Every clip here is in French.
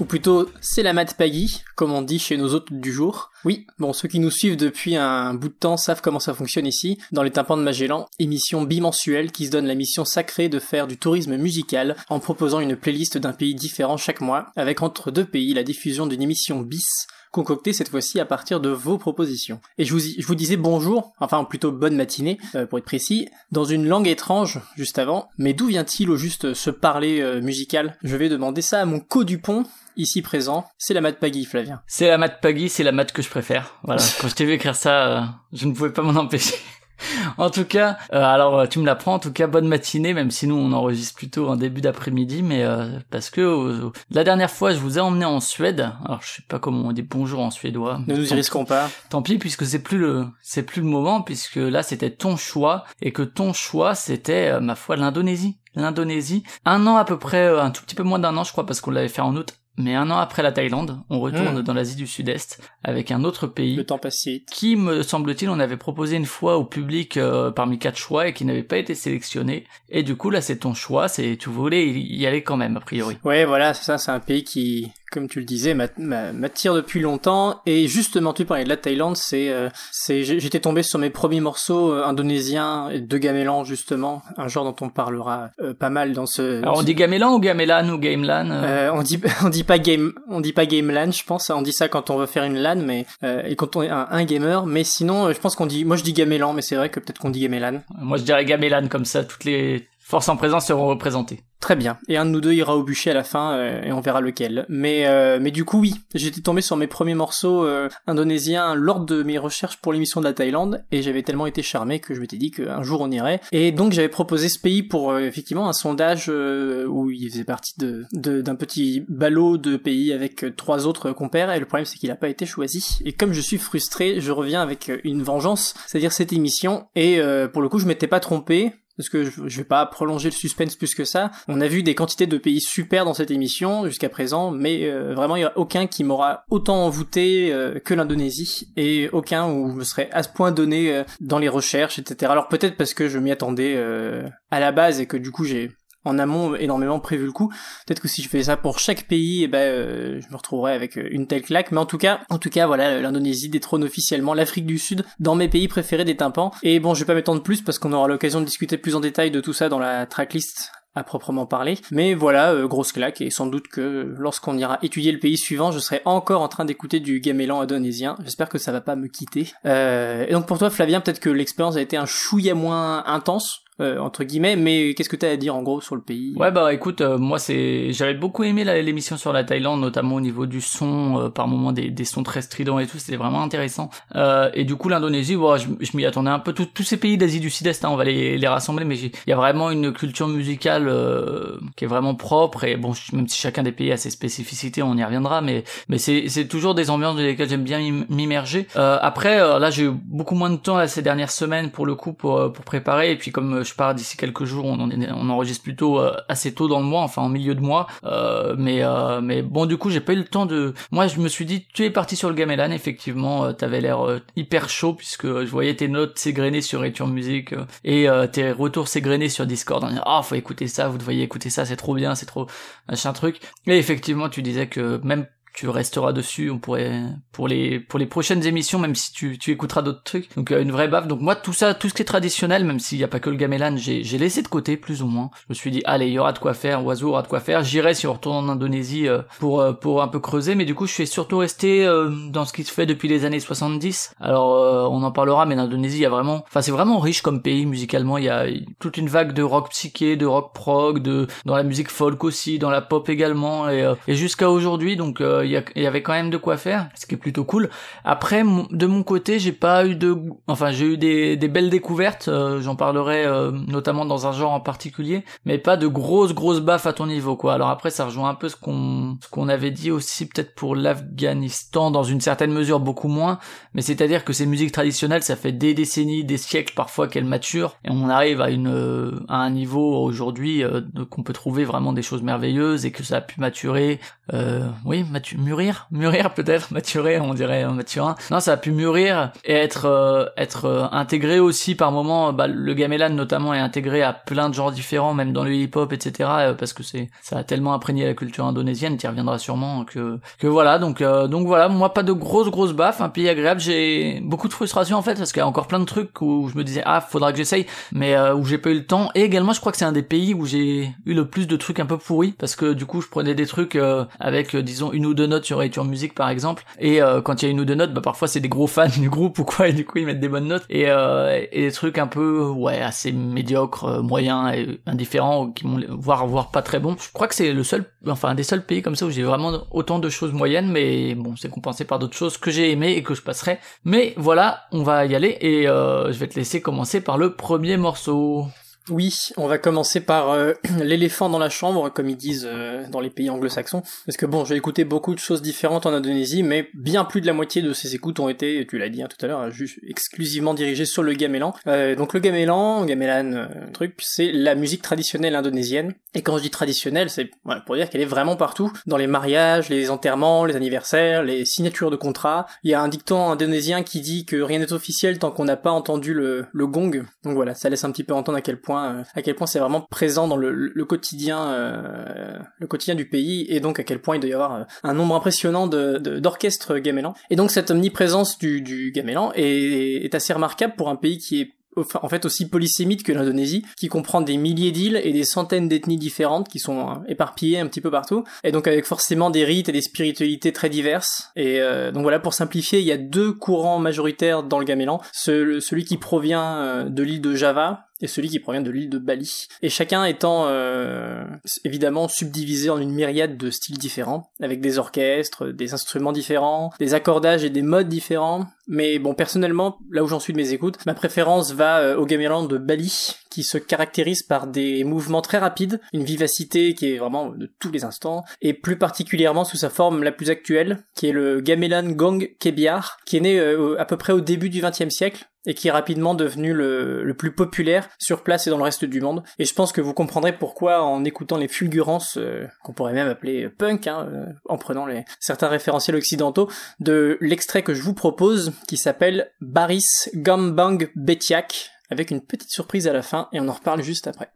ou plutôt c'est la mat Paggy, comme on dit chez nos hôtes du jour. Oui, bon, ceux qui nous suivent depuis un bout de temps savent comment ça fonctionne ici, dans les tympans de Magellan, émission bimensuelle qui se donne la mission sacrée de faire du tourisme musical en proposant une playlist d'un pays différent chaque mois, avec entre deux pays la diffusion d'une émission bis concocté cette fois-ci à partir de vos propositions. Et je vous, je vous disais bonjour, enfin plutôt bonne matinée, euh, pour être précis, dans une langue étrange juste avant, mais d'où vient-il au juste ce parler euh, musical? Je vais demander ça à mon co du pont, ici présent, c'est la mat Paggy, Flavien. C'est la mat Paggy, c'est la mat que je préfère. Voilà, quand je t'ai vu écrire ça, euh, je ne pouvais pas m'en empêcher. en tout cas, euh, alors euh, tu me l'apprends. En tout cas, bonne matinée, même si nous on enregistre plutôt en début d'après-midi, mais euh, parce que la dernière fois je vous ai emmené en Suède. Alors je sais pas comment on dit bonjour en suédois. Ne nous y risquons pas. Tant pis, puisque c'est plus le c'est plus le moment, puisque là c'était ton choix et que ton choix c'était ma foi l'Indonésie. L'Indonésie, un an à peu près, un tout petit peu moins d'un an je crois, parce qu'on l'avait fait en août mais un an après la Thaïlande, on retourne hmm. dans l'Asie du Sud-Est avec un autre pays. Le temps passé. Qui, me semble-t-il, on avait proposé une fois au public euh, parmi quatre choix et qui n'avait pas été sélectionné. Et du coup, là, c'est ton choix, c'est tu voulais y aller quand même, a priori. Ouais, voilà, c'est ça, c'est un pays qui, comme tu le disais, m'attire depuis longtemps. Et justement, tu parlais de la Thaïlande, c'est, euh, c'est, j'étais tombé sur mes premiers morceaux euh, indonésiens de gamelan justement, un genre dont on parlera euh, pas mal dans ce. Alors on dit gamelan ou gamelan ou gamelan On dit, on dit pas game, on dit pas gamelan, je pense. On dit ça quand on veut faire une LAN, mais et quand on est un, gamer. Mais sinon, je pense qu'on dit, moi je dis gamelan, mais c'est vrai que peut-être qu'on dit gamelan. Moi je dirais gamelan comme ça, toutes les forces en présence seront représentées. Très bien. Et un de nous deux ira au bûcher à la fin euh, et on verra lequel. Mais euh, mais du coup oui, j'étais tombé sur mes premiers morceaux euh, indonésiens lors de mes recherches pour l'émission de la Thaïlande et j'avais tellement été charmé que je m'étais dit qu'un jour on irait. Et donc j'avais proposé ce pays pour effectivement un sondage où il faisait partie de d'un petit ballot de pays avec trois autres compères et le problème c'est qu'il n'a pas été choisi. Et comme je suis frustré, je reviens avec une vengeance, c'est-à-dire cette émission et pour le coup je m'étais pas trompé parce que je, vais pas prolonger le suspense plus que ça. On a vu des quantités de pays super dans cette émission jusqu'à présent, mais euh, vraiment il y a aucun qui m'aura autant envoûté euh, que l'Indonésie et aucun où je me serais à ce point donné euh, dans les recherches, etc. Alors peut-être parce que je m'y attendais à la base et que du coup j'ai en amont énormément prévu le coup. Peut-être que si je fais ça pour chaque pays, eh ben, euh, je me retrouverai avec euh, une telle claque. Mais en tout cas, en tout cas, voilà, l'Indonésie détrône officiellement l'Afrique du Sud dans mes pays préférés des tympans. Et bon, je vais pas m'étendre plus parce qu'on aura l'occasion de discuter plus en détail de tout ça dans la tracklist à proprement parler. Mais voilà, euh, grosse claque, et sans doute que lorsqu'on ira étudier le pays suivant, je serai encore en train d'écouter du gamelan indonésien. J'espère que ça va pas me quitter. et donc pour toi, Flavien, peut-être que l'expérience a été un chouïa moins intense, euh, entre guillemets, mais qu'est-ce que tu as à dire en gros sur le pays? Ouais bah écoute, euh, moi c'est j'avais beaucoup aimé l'émission sur la Thaïlande, notamment au niveau du son, euh, par moments des, des, sons très stridents et tout, c'était vraiment intéressant. et du coup l'Indonésie, bon, je, je m'y attendais un peu. tous ces pays d'Asie du Sud-Est, hein, on va les, les rassembler, mais il y a vraiment une culture musicale qui est vraiment propre et bon, même si chacun des pays a ses spécificités, on y reviendra, mais mais c'est toujours des ambiances dans lesquelles j'aime bien m'immerger. après là j'ai eu beaucoup moins de temps là, ces dernières semaines pour le coup pour pour préparer et puis comme je pars d'ici quelques jours. On, enregistre plutôt euh, assez tôt dans le mois, enfin en milieu de mois. Euh, mais euh, mais bon, du coup, j'ai pas eu le temps de. Moi, je me suis dit, tu es parti sur le gamelan. Effectivement, t'avais l'air hyper chaud puisque je voyais tes notes s'égrener sur Return Music et tes retours s'égrener sur Discord. Ah, faut écouter ça, vous devriez écouter ça, c'est trop bien, c'est trop machin truc. Et effectivement, tu disais que même tu resteras dessus. On pourrait pour les pour les prochaines émissions, même si tu, tu écouteras d'autres trucs. Donc euh, une vraie baffe. Donc moi tout ça, tout ce qui est traditionnel, même s'il n'y a pas que le gamelan, j'ai j'ai laissé de côté plus ou moins. Je me suis dit allez, il y aura de quoi faire. Oiseau aura de quoi faire. J'irai si on retourne en Indonésie euh, pour euh, pour un peu creuser. Mais du coup, je suis surtout resté dans ce qui se fait depuis les années 70. Alors on en parlera, mais l'Indonésie, il y a vraiment, enfin c'est vraiment riche comme pays musicalement. Il y a toute une vague de rock psyché, de rock prog, de dans la musique folk aussi, dans la pop également, et, et jusqu'à aujourd'hui. Donc il y, avait quand même de quoi faire, ce qui est plutôt cool. Après, de mon côté, j'ai pas eu de, enfin, j'ai eu des, des belles découvertes. J'en parlerai notamment dans un genre en particulier, mais pas de grosses grosses baffes à ton niveau, quoi. Alors après, ça rejoint un peu ce qu'on ce qu'on avait dit aussi peut-être pour l'Afghanistan dans une certaine mesure, beaucoup moins. Mais c'est-à-dire que ces musiques traditionnelles, ça fait des décennies, des siècles parfois qu'elles maturent, et on arrive à une à un niveau aujourd'hui qu'on peut trouver vraiment des choses merveilleuses et que ça a pu maturer, euh, oui, mûrir, mûrir peut-être, maturer, on dirait un maturin. Non, ça a pu mûrir et être euh, être euh, intégré aussi par moment. Bah, le gamelan notamment est intégré à plein de genres différents, même dans le hip-hop, etc. Euh, parce que c'est ça a tellement imprégné la culture indonésienne, tu reviendras sûrement que que voilà. Donc donc voilà, moi pas de grosses grosses baffes, un pays agréable. J'ai beaucoup de frustration en fait parce qu'il y a encore plein de trucs où je me disais ah faudra que j'essaye, mais où j'ai pas eu le temps. Et également, je crois que c'est un des pays où j'ai eu le plus de trucs un peu pourris parce que du coup je prenais des trucs euh, avec euh, disons une ou deux notes sur iTunes Music par exemple. Et euh, quand il y a une ou deux notes bah parfois c'est des gros fans du groupe ou quoi et du coup ils mettent des bonnes notes. Et, et des trucs un peu ouais assez médiocres moyens et indifférents qui m'ont voire voire pas très bons. Je crois que c'est le seul enfin un des seuls pays comme ça où j'ai vraiment autant de choses moyennes mais bon c'est compensé par d'autres choses que j'ai aimé et que je passerai. Mais voilà on va y aller et je vais te laisser commencer par le premier morceau oui, on va commencer par euh, l'éléphant dans la chambre, comme ils disent euh, dans les pays anglo-saxons. Parce que bon, j'ai écouté beaucoup de choses différentes en Indonésie, mais bien plus de la moitié de ces écoutes ont été, tu l'as dit hein, tout à l'heure, juste exclusivement dirigées sur le gamelan. Euh, donc le gamelan, gamelan, truc, c'est la musique traditionnelle indonésienne. Et quand je dis traditionnelle, c'est pour dire qu'elle est vraiment partout, dans les mariages, les enterrements, les anniversaires, les signatures de contrats. Il y a un dicton indonésien qui dit que rien n'est officiel tant qu'on n'a pas entendu le gong. Donc voilà, ça laisse un petit peu entendre à quel point euh, à quel point c'est vraiment présent dans le, quotidien, euh, le quotidien du pays, et donc à quel point il doit y avoir euh, un nombre impressionnant de, d'orchestres gamélan. Et donc cette omniprésence du, du gamélan est, assez remarquable pour un pays qui est en fait aussi polysémite que l'Indonésie, qui comprend des milliers d'îles et des centaines d'ethnies différentes qui sont éparpillées un petit peu partout, et donc avec forcément des rites et des spiritualités très diverses. Et donc voilà, pour simplifier, il y a deux courants majoritaires dans le gamelan, celui qui provient de l'île de Java, et celui qui provient de l'île de Bali. Et chacun étant évidemment subdivisé en une myriade de styles différents, avec des orchestres, des instruments différents, des accordages et des modes différents, mais bon, personnellement, là où j'en suis de mes écoutes, ma préférence va euh, au gamelan de Bali, qui se caractérise par des mouvements très rapides, une vivacité qui est vraiment de tous les instants, et plus particulièrement sous sa forme la plus actuelle, qui est le gamelan gong kebiar, qui est né euh, à peu près au début du XXe siècle, et qui est rapidement devenu le, plus populaire sur place et dans le reste du monde. Et je pense que vous comprendrez pourquoi en écoutant les fulgurances, euh, qu'on pourrait même appeler punk, hein, en prenant certains référentiels occidentaux, de l'extrait que je vous propose, qui s'appelle Baris Gambang Betiak, avec une petite surprise à la fin, et on en reparle juste après.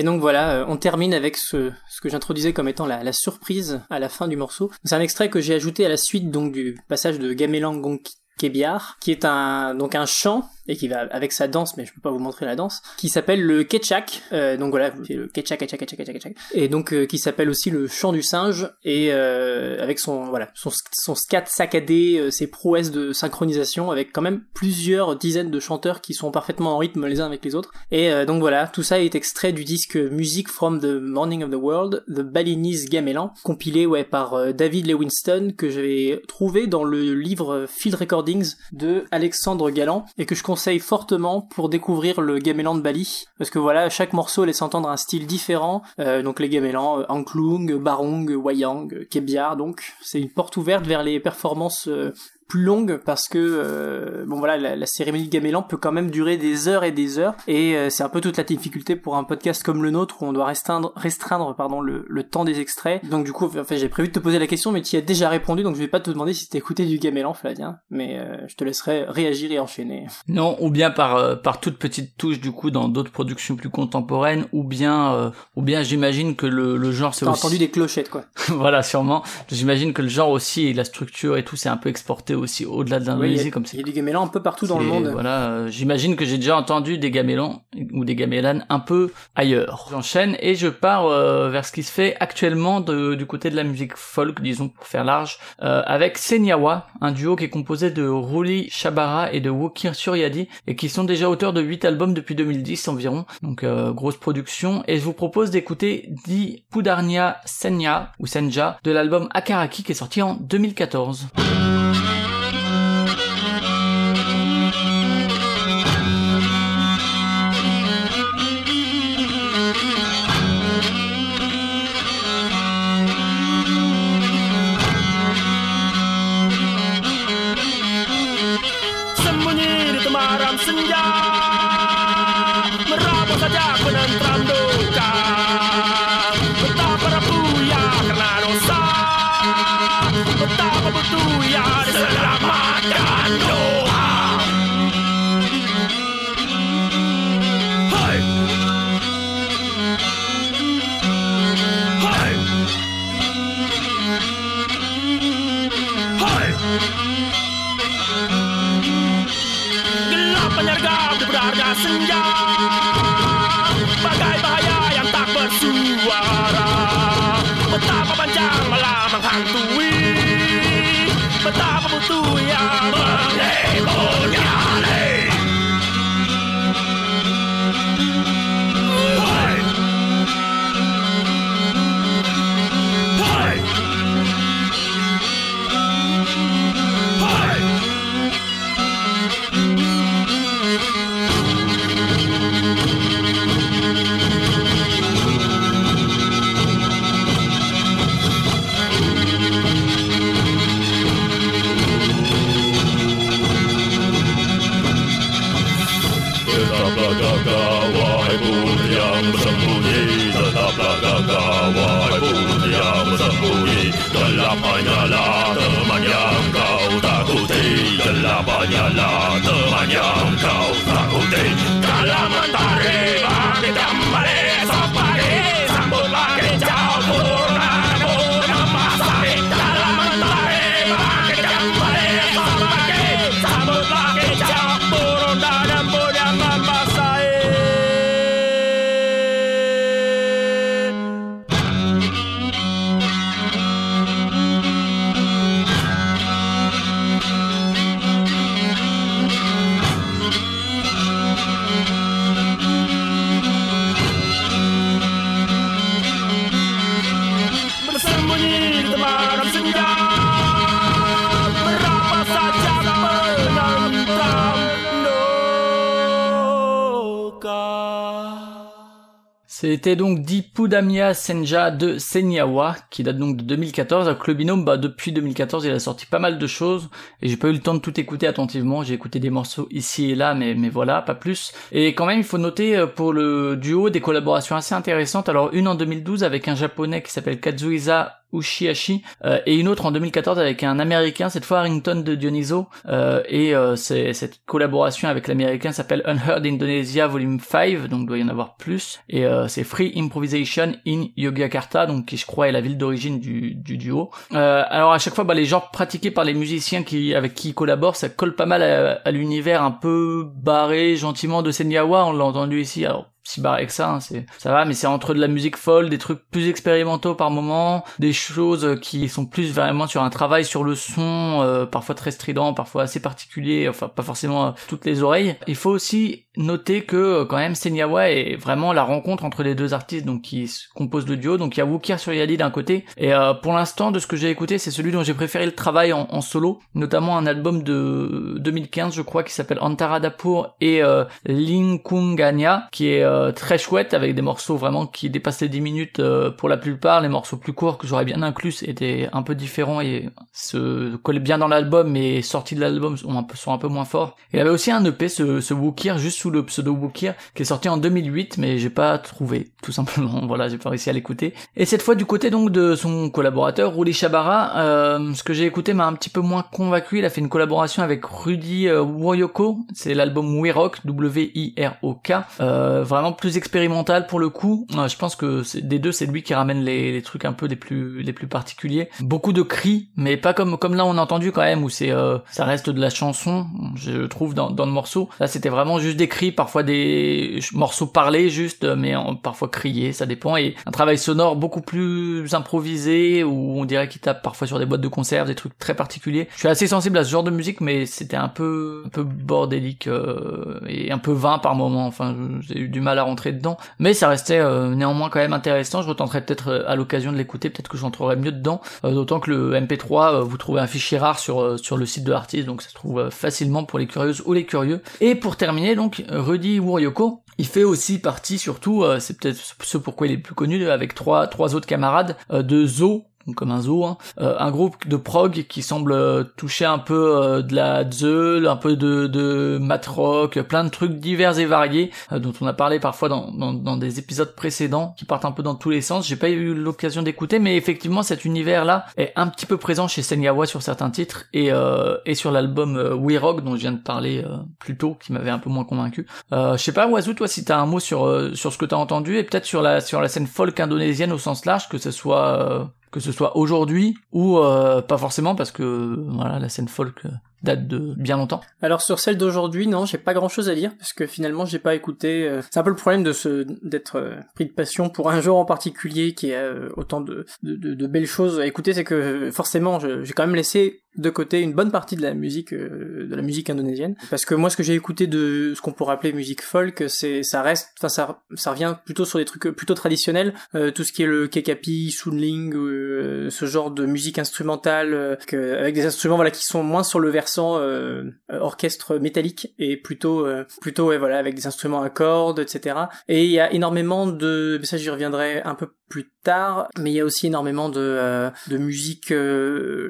Et donc voilà, on termine avec ce, que j'introduisais comme étant la, surprise à la fin du morceau. C'est un extrait que j'ai ajouté à la suite donc du passage de Gamelan Gonki Kebiar, qui est un donc un chant et qui va avec sa danse, mais je peux pas vous montrer la danse, qui s'appelle le Ketchak. Euh, donc voilà, c'est le Ketchak, Ketchak, Ketchak, Ketchak, et donc euh, qui s'appelle aussi le chant du singe et euh, avec son voilà son scat saccadé, euh, ses prouesses de synchronisation, avec quand même plusieurs dizaines de chanteurs qui sont parfaitement en rythme les uns avec les autres. Et euh, donc voilà, tout ça est extrait du disque Music from the Morning of the World, The Balinese Gamelan, compilé ouais par David Lewinston que j'avais trouvé dans le livre Field Recordings de Alexandre Galland et que je conseille fortement pour découvrir le gamelan de Bali parce que voilà chaque morceau laisse entendre un style différent euh, donc les gamelans euh, Anklung, Barong, Wayang, Kebiar donc c'est une porte ouverte vers les performances euh, plus longue parce que euh, bon voilà la, la, cérémonie de gamelan peut quand même durer des heures et des heures. Et euh, c'est un peu toute la difficulté pour un podcast comme le nôtre où on doit restreindre restreindre pardon le, le temps des extraits. Donc du coup enfin j'ai prévu de te poser la question mais tu y as déjà répondu donc je vais pas te demander si t'as écouté du gamelan Flavien. Mais euh, je te laisserai réagir et enchaîner. Non ou bien par par toute petite touche du coup dans d'autres productions plus contemporaines ou bien ou bien j'imagine que le, le genre c'est aussi... entendu des clochettes quoi. Voilà sûrement. J'imagine que le genre aussi et la structure et tout c'est un peu exporté aussi au-delà de l'Indonésie comme ça. Il y a du gamelan un peu partout dans le monde. Voilà, euh, j'imagine que j'ai déjà entendu des gamélans ou des gamelanes un peu ailleurs. J'enchaîne et je pars euh, vers ce qui se fait actuellement de, du côté de la musique folk, disons pour faire large, euh, avec Senyawa, un duo qui est composé de Ruli Shabara et de Wokir Suryadi et qui sont déjà auteurs de 8 albums depuis 2010 environ. Donc grosse production et je vous propose d'écouter Di Pudarnia Senya ou Senja de l'album Akaraki qui est sorti en 2014. Ya, la. C'était donc Dipudamia Senja de Senyawa, qui date donc de 2014. Avec le binôme, bah, depuis 2014, il a sorti pas mal de choses, et j'ai pas eu le temps de tout écouter attentivement. J'ai écouté des morceaux ici et là, mais, mais voilà, pas plus. Et quand même, il faut noter euh, pour le duo des collaborations assez intéressantes. Alors, une en 2012 avec un japonais qui s'appelle Kazuisa Ushiashi, et une autre en 2014 avec un américain, cette fois Harrington de Dioniso, et c'est cette collaboration avec l'américain s'appelle Unheard Indonesia Volume 5, donc doit y en avoir plus, et c'est Free Improvisation in Yogyakarta, donc qui je crois est la ville d'origine du, du, duo. alors à chaque fois, bah, les genres pratiqués par les musiciens qui avec qui ils collaborent, ça colle pas mal à, l'univers un peu barré gentiment de Senyawa, on l'a entendu ici. Alors si barré que ça, hein, c'est ça va, mais c'est entre de la musique folle, des trucs plus expérimentaux par moment, des choses qui sont plus vraiment sur un travail sur le son, euh, parfois très strident, parfois assez particulier, enfin pas forcément euh, toutes les oreilles. Il faut aussi noter que euh, quand même Senyawa est vraiment la rencontre entre les deux artistes donc qui composent le duo. Donc il y a Wukir sur Yali d'un côté et pour l'instant de ce que j'ai écouté, c'est celui dont j'ai préféré le travail en, solo, notamment un album de 2015 je crois qui s'appelle Antaradapur et euh, Linkunganya qui est euh, très chouette avec des morceaux vraiment qui dépassent les 10 minutes euh, pour la plupart. Les morceaux plus courts que j'aurais bien inclus étaient un peu différents et se collaient bien dans l'album mais sortis de l'album sont un peu, un peu moins forts. Il avait aussi un EP, ce, ce juste sous le pseudo Wukir, qui est sorti en 2008 mais j'ai pas trouvé, tout simplement. voilà, j'ai pas réussi à l'écouter. Et cette fois du côté donc de son collaborateur, Ruli Shabara, euh, ce que j'ai écouté m'a un petit peu moins convaincu. Il a fait une collaboration avec Rudy euh, c'est l'album We Rock, W-I-R-O-K, vraiment plus expérimental pour le coup. Je pense que des deux, c'est lui qui ramène les, les, trucs un peu les plus les plus particuliers. Beaucoup de cris, mais pas comme comme là on a entendu quand même où c'est euh, ça reste de la chanson, je trouve dans, dans le morceau. Là, c'était vraiment juste des cris, parfois des morceaux parlés juste, mais parfois criés, ça dépend. Et un travail sonore beaucoup plus improvisé où on dirait qu'il tape parfois sur des boîtes de conserve, des trucs très particuliers. Je suis assez sensible à ce genre de musique, mais c'était un peu un peu bordélique euh, et un peu vain par moment. Enfin, j'ai eu du mal à rentrer dedans, mais ça restait euh, néanmoins quand même intéressant. Je retenterai peut-être euh, à l'occasion de l'écouter, peut-être que j'entrerai mieux dedans. D'autant que le MP3, vous trouvez un fichier rare sur sur le site de l'artiste, donc ça se trouve facilement pour les curieuses ou les curieux. Et pour terminer, donc Rudy Wuryoko, il fait aussi partie, surtout, c'est peut-être ce pourquoi il est plus connu, avec trois trois autres camarades de Zo, comme un zoo, hein. euh, un groupe de prog qui semble euh, toucher un peu euh, de la zeul, un peu de, de mat rock, plein de trucs divers et variés dont on a parlé parfois dans, dans, dans, des épisodes précédents qui partent un peu dans tous les sens. J'ai pas eu l'occasion d'écouter, mais effectivement cet univers-là est un petit peu présent chez Senyawa sur certains titres et, et sur l'album We Rock dont je viens de parler plus tôt, qui m'avait un peu moins convaincu. je sais pas, Wazoo, toi si t'as un mot sur sur ce que t'as entendu et peut-être sur la sur la scène folk indonésienne au sens large, que ce soit que ce soit aujourd'hui ou euh, pas forcément parce que voilà la scène folk euh, date de bien longtemps. Alors sur celle d'aujourd'hui, non, j'ai pas grand chose à dire parce que finalement j'ai pas écouté. Euh, c'est un peu le problème de d'être pris de passion pour un genre en particulier qui a autant de, de, de, belles choses à écouter, c'est que forcément j'ai quand même laissé de côté une bonne partie de la musique de la musique indonésienne. Parce que moi ce que j'ai écouté de ce qu'on pourrait appeler musique folk, c'est ça reste, enfin ça ça revient plutôt sur des trucs plutôt traditionnels, tout ce qui est le kekapi, sunling, ce genre de musique instrumentale avec des instruments voilà qui sont moins sur le vers euh, orchestre métallique et plutôt euh, plutôt voilà avec des instruments à cordes etc et il y a énormément de ça j'y reviendrai un peu plus tard mais il y a aussi énormément de euh, de musique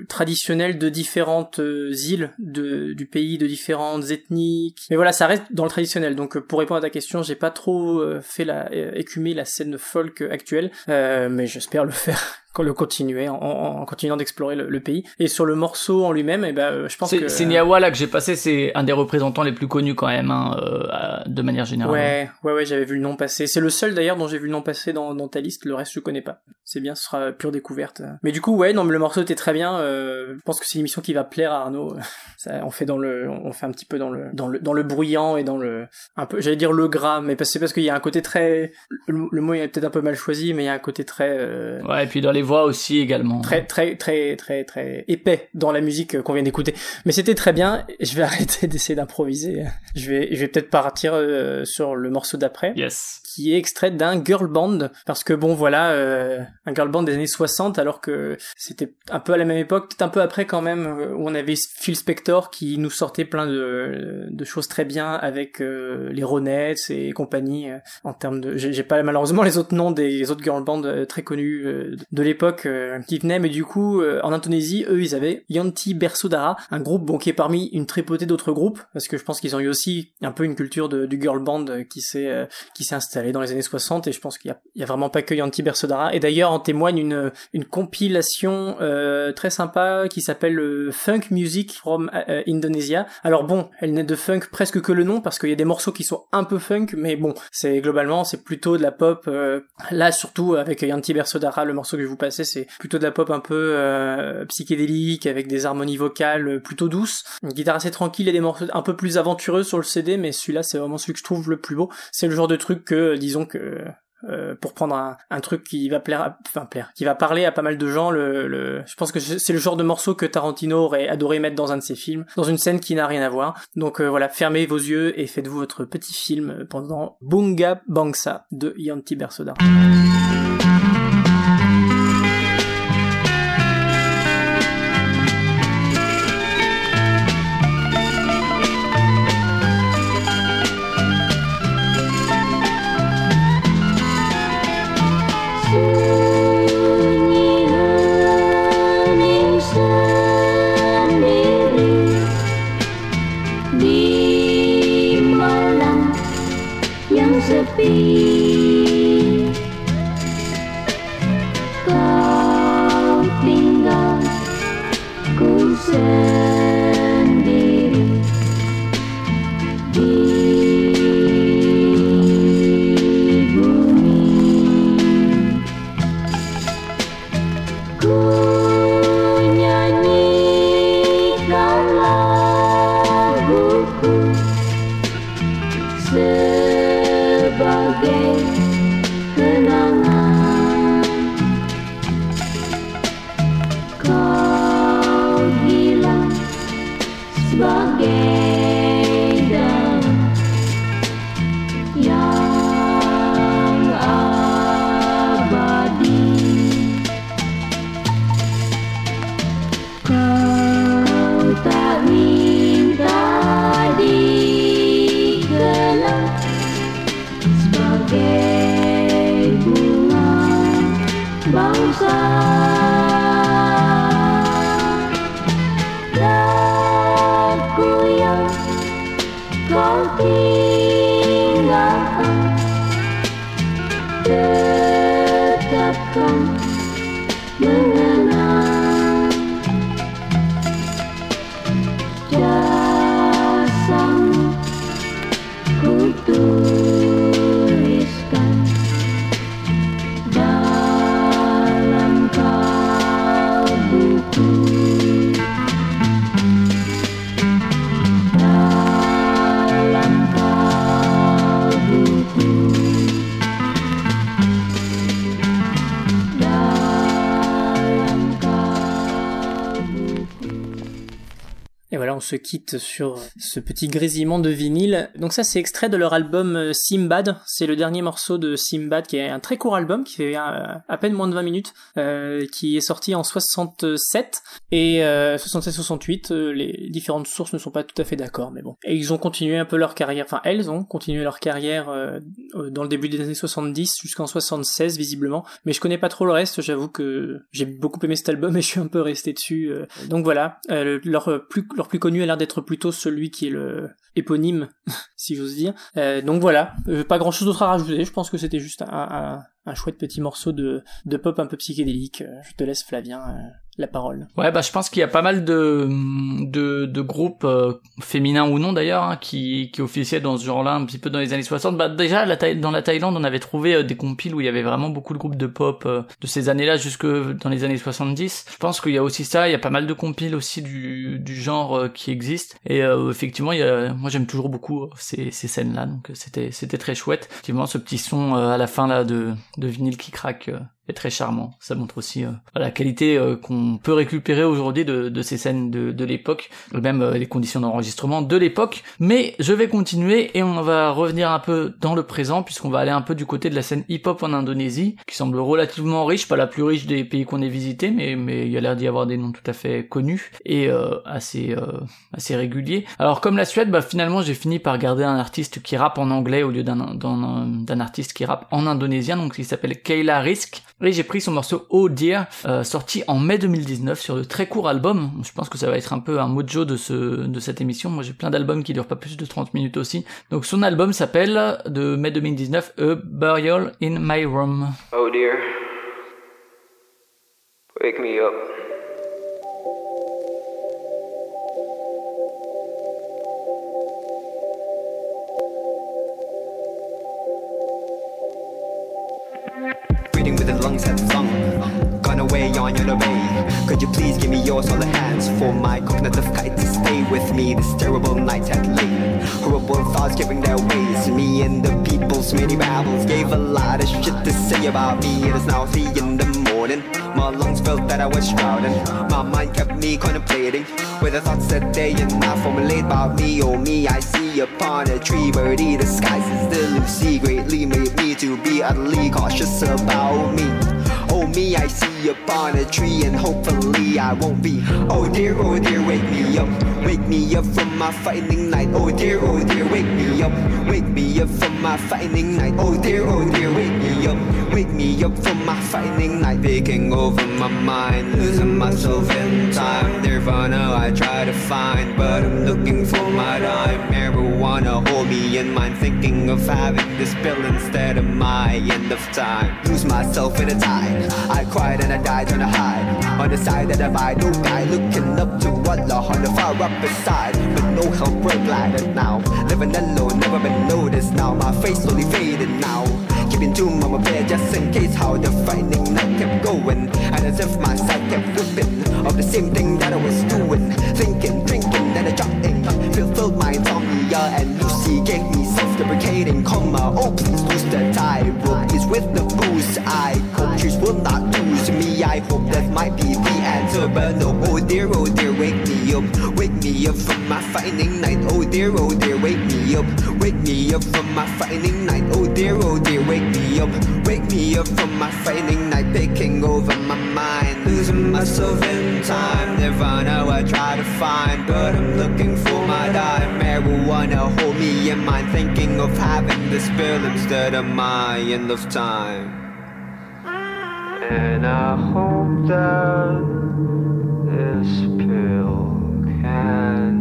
traditionnelle de différentes îles de, du pays de différentes ethnies mais voilà ça reste dans le traditionnel. Donc pour répondre à ta question j'ai pas trop fait la écumer la scène folk actuelle mais j'espère le faire le continuer en, en continuant d'explorer le, pays. Et sur le morceau en lui-même et eh ben je pense que c'est Niawa là que j'ai passé. C'est un des représentants les plus connus quand même hein, euh, de manière générale. Ouais ouais ouais j'avais vu le nom passer. C'est le seul d'ailleurs dont j'ai vu le nom passer dans, dans ta liste. Le reste je connais pas. C'est bien ce sera pure découverte. Mais du coup ouais non mais le morceau était très bien euh, je pense que c'est une émission qui va plaire à Arnaud. Ça, on fait dans le on fait un petit peu dans le dans le dans le bruyant et dans le un peu j'allais dire le gras mais c'est parce qu'il y a un côté très le, mot est peut-être un peu mal choisi mais il y a un côté très euh, ouais et puis dans les voix aussi également. Très très très très très épais dans la musique qu'on vient d'écouter. Mais c'était très bien. Je vais arrêter d'essayer d'improviser. Je vais je vais peut-être partir euh, sur le morceau d'après. Yes. Qui est extrait d'un girl band parce que bon voilà euh, un girl band des années 60 alors que c'était un peu à la même époque, peut-être un peu après quand même euh, où on avait Phil Spector qui nous sortait plein de, de choses très bien avec les Ronettes et compagnie en termes de j'ai pas malheureusement les autres noms des autres girl bands très connus de l'époque l'époque qui venaient, mais du coup, en Indonésie, eux, ils avaient Yanti Bersodara, un groupe bon qui est parmi une tripotée d'autres groupes, parce que je pense qu'ils ont eu aussi un peu une culture de, du girl band qui s'est qui s'est installée dans les années 60, et je pense qu'il y a, vraiment pas que Yanti Bersodara. Et d'ailleurs, en témoigne une compilation très sympa qui s'appelle Funk Music from Indonesia. Alors bon, elle n'est de funk presque que le nom, parce qu'il y a des morceaux qui sont un peu funk, mais bon, c'est globalement c'est plutôt de la pop. Euh, là surtout avec Yanti Bersodara, le morceau que je vous passais, c'est plutôt de la pop un peu euh, psychédélique avec des harmonies vocales plutôt douces, une guitare assez tranquille et des morceaux un peu plus aventureux sur le CD, mais celui-là c'est vraiment celui que je trouve le plus beau. C'est le genre de truc que disons que euh, pour prendre un, truc qui va plaire, enfin plaire, qui va parler à pas mal de gens. Je pense que c'est le genre de morceau que Tarantino aurait adoré mettre dans un de ses films, dans une scène qui n'a rien à voir. Donc euh, voilà, fermez vos yeux et faites-vous votre petit film pendant Bunga Bangsa de Yanti Bersoda. Se quitte sur ce petit grésillement de vinyle. Donc ça c'est extrait de leur album euh, Simbad, c'est le dernier morceau de Simbad qui est un très court album qui fait euh, à, peine moins de 20 minutes, euh, qui est sorti en 67 et 67-68, les différentes sources ne sont pas tout à fait d'accord mais bon. Et ils ont continué un peu leur carrière, enfin elles ont continué leur carrière dans le début des années 70 jusqu'en 76 visiblement, mais je connais pas trop le reste, j'avoue que j'ai beaucoup aimé cet album et je suis un peu resté dessus. Donc voilà, leur plus leur plus connu a l'air d'être plutôt celui qui est le éponyme, si j'ose dire. Euh, donc voilà, euh, pas grand chose d'autre à rajouter, je pense que c'était juste un, un, chouette petit morceau de, de pop un peu psychédélique. Euh, je te laisse Flavien la parole. Ouais, bah je pense qu'il y a pas mal de de, de groupes euh, féminins ou non d'ailleurs hein, qui qui officiaient dans ce genre-là un petit peu dans les années 60. Bah déjà dans la Thaïlande, on avait trouvé euh, des compiles où il y avait vraiment beaucoup de groupes de pop euh, de ces années-là jusque dans les années 70. Je pense qu'il y a aussi ça, il y a pas mal de compiles aussi du du genre qui existent et effectivement, il y a moi j'aime toujours beaucoup ces ces scènes-là donc c'était c'était très chouette. Effectivement, ce petit son à la fin là de de vinyle qui craque très charmant. Ça montre aussi euh, la qualité euh, qu'on peut récupérer aujourd'hui de, de, ces scènes de, de l'époque, même euh, les conditions d'enregistrement de l'époque. Mais je vais continuer et on va revenir un peu dans le présent puisqu'on va aller un peu du côté de la scène hip-hop en Indonésie, qui semble relativement riche, pas la plus riche des pays qu'on ait visités, mais mais il y a l'air d'y avoir des noms tout à fait connus et assez assez réguliers. Alors comme la Suède, bah finalement j'ai fini par garder un artiste qui rappe en anglais au lieu d'un d'un artiste qui rappe en indonésien, donc il s'appelle Kayla Risk. Et j'ai pris son morceau Oh Dear, euh, sorti en mai 2019 sur le très court album. Je pense que ça va être un peu un mojo de ce de cette émission. Moi j'ai plein d'albums qui durent pas plus de 30 minutes aussi. Donc son album s'appelle de mai 2019 A Burial in My Room. Oh dear. Wake me up. Could you please give me your solid hands for my cognitive kite to stay with me this terrible night at late? Horrible thoughts giving their ways. Me and the people's many babbles gave a lot of shit to say about me. It is now three in the morning. My lungs felt that I was drowning. My mind kept me contemplating with the thoughts that they and night formulate about me. Oh, me, I see upon a tree birdie disguises the Lucy greatly made me to be utterly cautious about me. Oh me, I see upon a tree and hopefully I won't be. Oh dear, oh dear, wake me up. Wake me up from my fighting night. Oh dear, oh dear, wake me up. Wake me up from my fighting night. Oh dear, oh dear, wake me up. Wake me up from my fighting night. Taking over my mind, losing myself in time. Nirvana I try to find, but I'm looking for my time. Marijuana hold me in mind, thinking of having this pill instead of my end of time. Lose myself in a tide. I cried and I died trying to hide. On the side of the divide, no guy looking up to Allah on the far upper side. But no help, we're glad now. Living alone, never been noticed now. My face slowly fading now. Keeping to my bed just in case how the fighting night kept going. And as if my side kept flipping of the same thing that I was doing. Thinking, drinking, then I dropped in. Filled my insomnia and Lucy gave me self-deprecating karma. Oh, please lose the tie. Rope is with the booze. I countries will not lose me. I hope that might be the answer, but no. Oh dear, oh dear, wake me up, wake me up from my fighting night. Oh dear, oh dear, wake me up, wake me up from my fighting night. Oh dear, oh dear, wake me up, wake me up from my fighting night, taking over my mind, losing myself in time. Nirvana I try to find, but I'm looking for my dime. Marijuana hold me in mind, thinking of having this pill instead of my end of time. And I hope that this pill can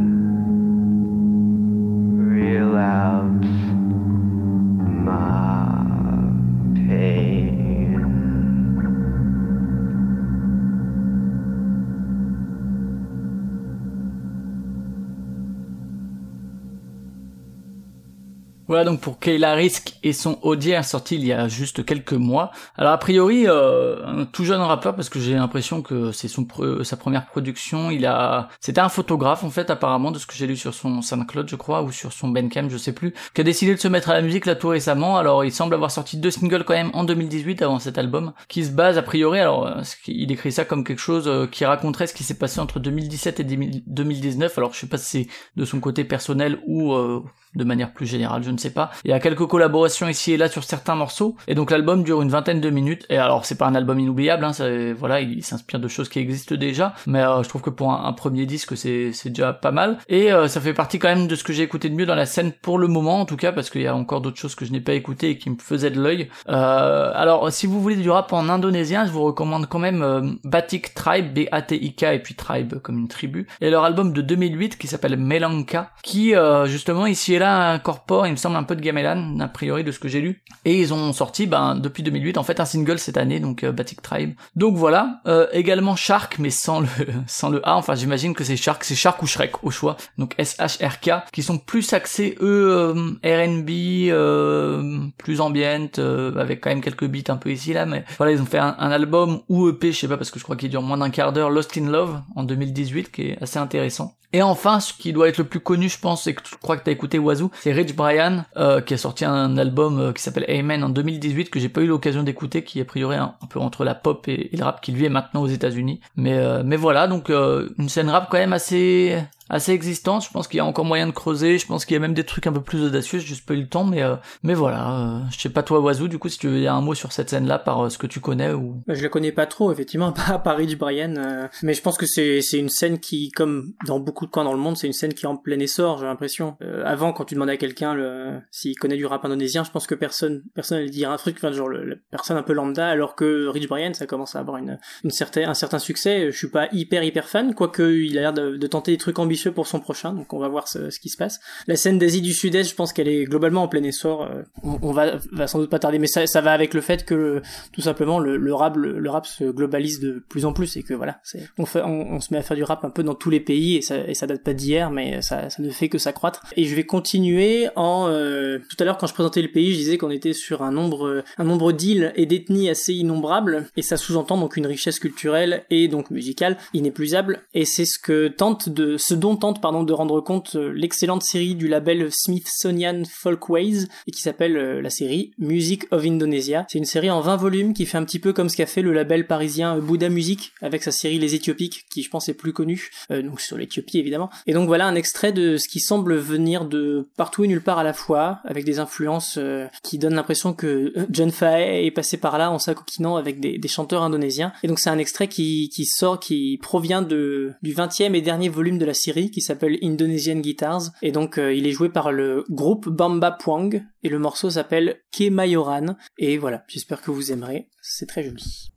Voilà donc pour Kayla Risk et son Audière sorti il y a juste quelques mois. Alors a priori euh, un tout jeune rappeur parce que j'ai l'impression que c'est son sa première production. Il a c'était un photographe en fait apparemment de ce que j'ai lu sur son SoundCloud je crois ou sur son Bandcamp je sais plus qui a décidé de se mettre à la musique là tout récemment. Alors il semble avoir sorti deux singles quand même en 2018 avant cet album qui se base a priori alors euh, il écrit ça comme quelque chose euh, qui raconterait ce qui s'est passé entre 2017 et 2019. Alors je sais pas si c'est de son côté personnel ou de manière plus générale, je ne sais pas. Il y a quelques collaborations ici et là sur certains morceaux, et donc l'album dure une vingtaine de minutes. Et alors c'est pas un album inoubliable, hein, voilà, il s'inspire de choses qui existent déjà, mais euh, je trouve que pour un, premier disque c'est déjà pas mal. Et euh, ça fait partie quand même de ce que j'ai écouté de mieux dans la scène pour le moment, en tout cas parce qu'il y a encore d'autres choses que je n'ai pas écoutées et qui me faisaient de l'œil. Euh, alors si vous voulez du rap en indonésien, je vous recommande quand même Batik Tribe, B-A-T-I-K et puis Tribe comme une tribu, et leur album de 2008 qui s'appelle Melanka, qui justement ici là incorpore, il me semble, un peu de gamelan, a priori de ce que j'ai lu. Et ils ont sorti, ben, depuis 2008, en fait, un single cette année, donc euh, Batik Tribe. Donc voilà. Euh, également Shark, mais sans le sans le A. Enfin, j'imagine que c'est Shark, c'est Shark ou Shrek au choix. Donc S-H-R-K, qui sont plus axés eux euh, R&B, euh, plus ambient, avec quand même quelques beats un peu ici là. Mais voilà, ils ont fait un, un album ou EP, je sais pas, parce que je crois qu'il dure moins d'un quart d'heure, Lost in Love en 2018, qui est assez intéressant. Et enfin, ce qui doit être le plus connu, je pense, c'est que je crois que t'as écouté Wazoo, c'est Rich Brian, euh, qui a sorti un album euh, qui s'appelle Amen en 2018, que j'ai pas eu l'occasion d'écouter, qui est a priori un, peu entre la pop et, le rap, qui lui est maintenant aux États-Unis. Mais euh, mais voilà, donc une scène rap quand même assez assez existantes. Je pense qu'il y a encore moyen de creuser. Je pense qu'il y a même des trucs un peu plus audacieux. J'ai juste pas eu le temps, mais euh, mais voilà. Euh, je sais pas toi, Oiseau. Du coup, si tu veux dire un mot sur cette scène-là par euh, ce que tu connais ou. Bah, je la connais pas trop, effectivement, pas à Paris du Brian. mais je pense que c'est c'est une scène qui, comme dans beaucoup de coins dans le monde, c'est une scène qui est en plein essor. J'ai l'impression. avant, quand tu demandais à quelqu'un le s'il connaît du rap indonésien, je pense que personne personne allait dire un truc, enfin genre le, personne un peu lambda, alors que Rich Brian, ça commence à avoir une une certaine un certain succès. Je suis pas hyper hyper fan, quoique il a l'air de, de tenter des trucs ambitieux pour son prochain, donc on va voir ce, qui se passe. La scène d'Asie du Sud-Est, je pense qu'elle est globalement en plein essor. Euh, on, va, sans doute pas tarder, mais ça, ça va avec le fait que tout simplement le, rap, le, rap se globalise de plus en plus et que voilà, on, se met à faire du rap un peu dans tous les pays et ça, et ça date pas d'hier, mais ça, ça ne fait que s'accroître. Et je vais continuer en euh, tout à l'heure quand je présentais le pays, je disais qu'on était sur un nombre, un nombre d'îles et d'ethnies assez innombrables et ça sous-entend donc une richesse culturelle et donc musicale inépuisable et c'est ce que tente de, ce dont tente pardon de rendre compte euh, l'excellente série du label Smithsonian Folkways et qui s'appelle euh, la série Music of Indonesia. C'est une série en 20 volumes qui fait un petit peu comme ce qu'a fait le label parisien euh, Buddha Music avec sa série Les Éthiopiques qui je pense est plus connue, donc sur l'Éthiopie évidemment. Et donc voilà un extrait de ce qui semble venir de partout et nulle part à la fois avec des influences qui donnent l'impression que John Faye est passé par là en s'acoquinant avec des, chanteurs indonésiens. Et donc c'est un extrait qui, sort, qui provient du 20e et dernier volume de la série qui s'appelle Indonesian Guitars. Et donc euh, il est joué par le groupe Bamba Puang. Et le morceau s'appelle Kemayoran. Et voilà, j'espère que vous aimerez, c'est très joli.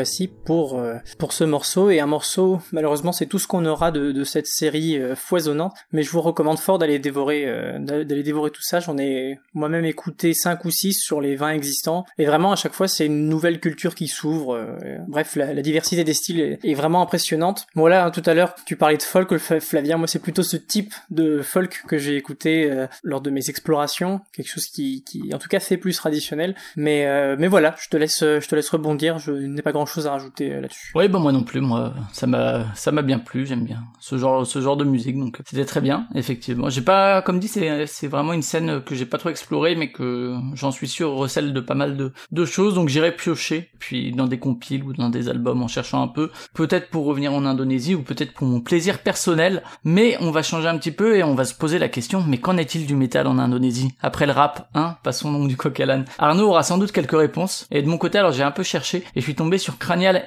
Voici pour, euh, pour ce morceau, et un morceau, malheureusement c'est tout ce qu'on aura de, de cette série euh, foisonnante, mais je vous recommande fort d'aller dévorer, euh, d'aller dévorer tout ça, j'en ai moi-même écouté 5 ou 6 sur les 20 existants, et vraiment à chaque fois c'est une nouvelle culture qui s'ouvre, bref la, la, diversité des styles est, vraiment impressionnante. Voilà, hein, tout à l'heure tu parlais de folk, Flavien, moi c'est plutôt ce type de folk que j'ai écouté lors de mes explorations, quelque chose qui, qui en tout cas fait plus traditionnel, mais, mais voilà, je te laisse, je te laisse rebondir, je pas grand chose à rajouter euh, là-dessus. Oui, bah moi non plus, moi ça m'a ça m'a bien plu, j'aime bien ce genre ce genre de musique, donc c'était très bien, effectivement. J'ai pas, comme dit, c'est c'est vraiment une scène que j'ai pas trop explorée, mais que j'en suis sûr recèle de pas mal de de choses, donc j'irai piocher, puis dans des compiles ou dans des albums en cherchant un peu, peut-être pour revenir en Indonésie ou peut-être pour mon plaisir personnel, mais on va changer un petit peu et on va se poser la question, mais qu'en est-il du métal en Indonésie? Après le rap, hein Passons donc du coq à Arnaud aura sans doute quelques réponses, et de mon côté, alors j'ai un peu cherché et je suis tombé sur Cranial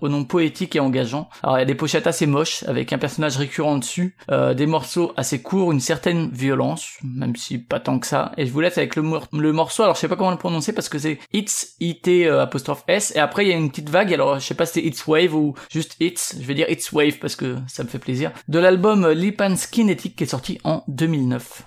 Au nom poétique et engageant. Alors il y a des pochettes assez moches avec un personnage récurrent dessus, euh, des morceaux assez courts, une certaine violence, même si pas tant que ça. Et je vous laisse avec le, morceau. Alors je sais pas comment le prononcer parce que c'est It's It euh, apostrophe S et après il y a une petite vague. Alors je sais pas si c'est It's Wave ou juste It's. Je vais dire It's Wave parce que ça me fait plaisir. De l'album Lipan Skinetic qui est sorti en 2009.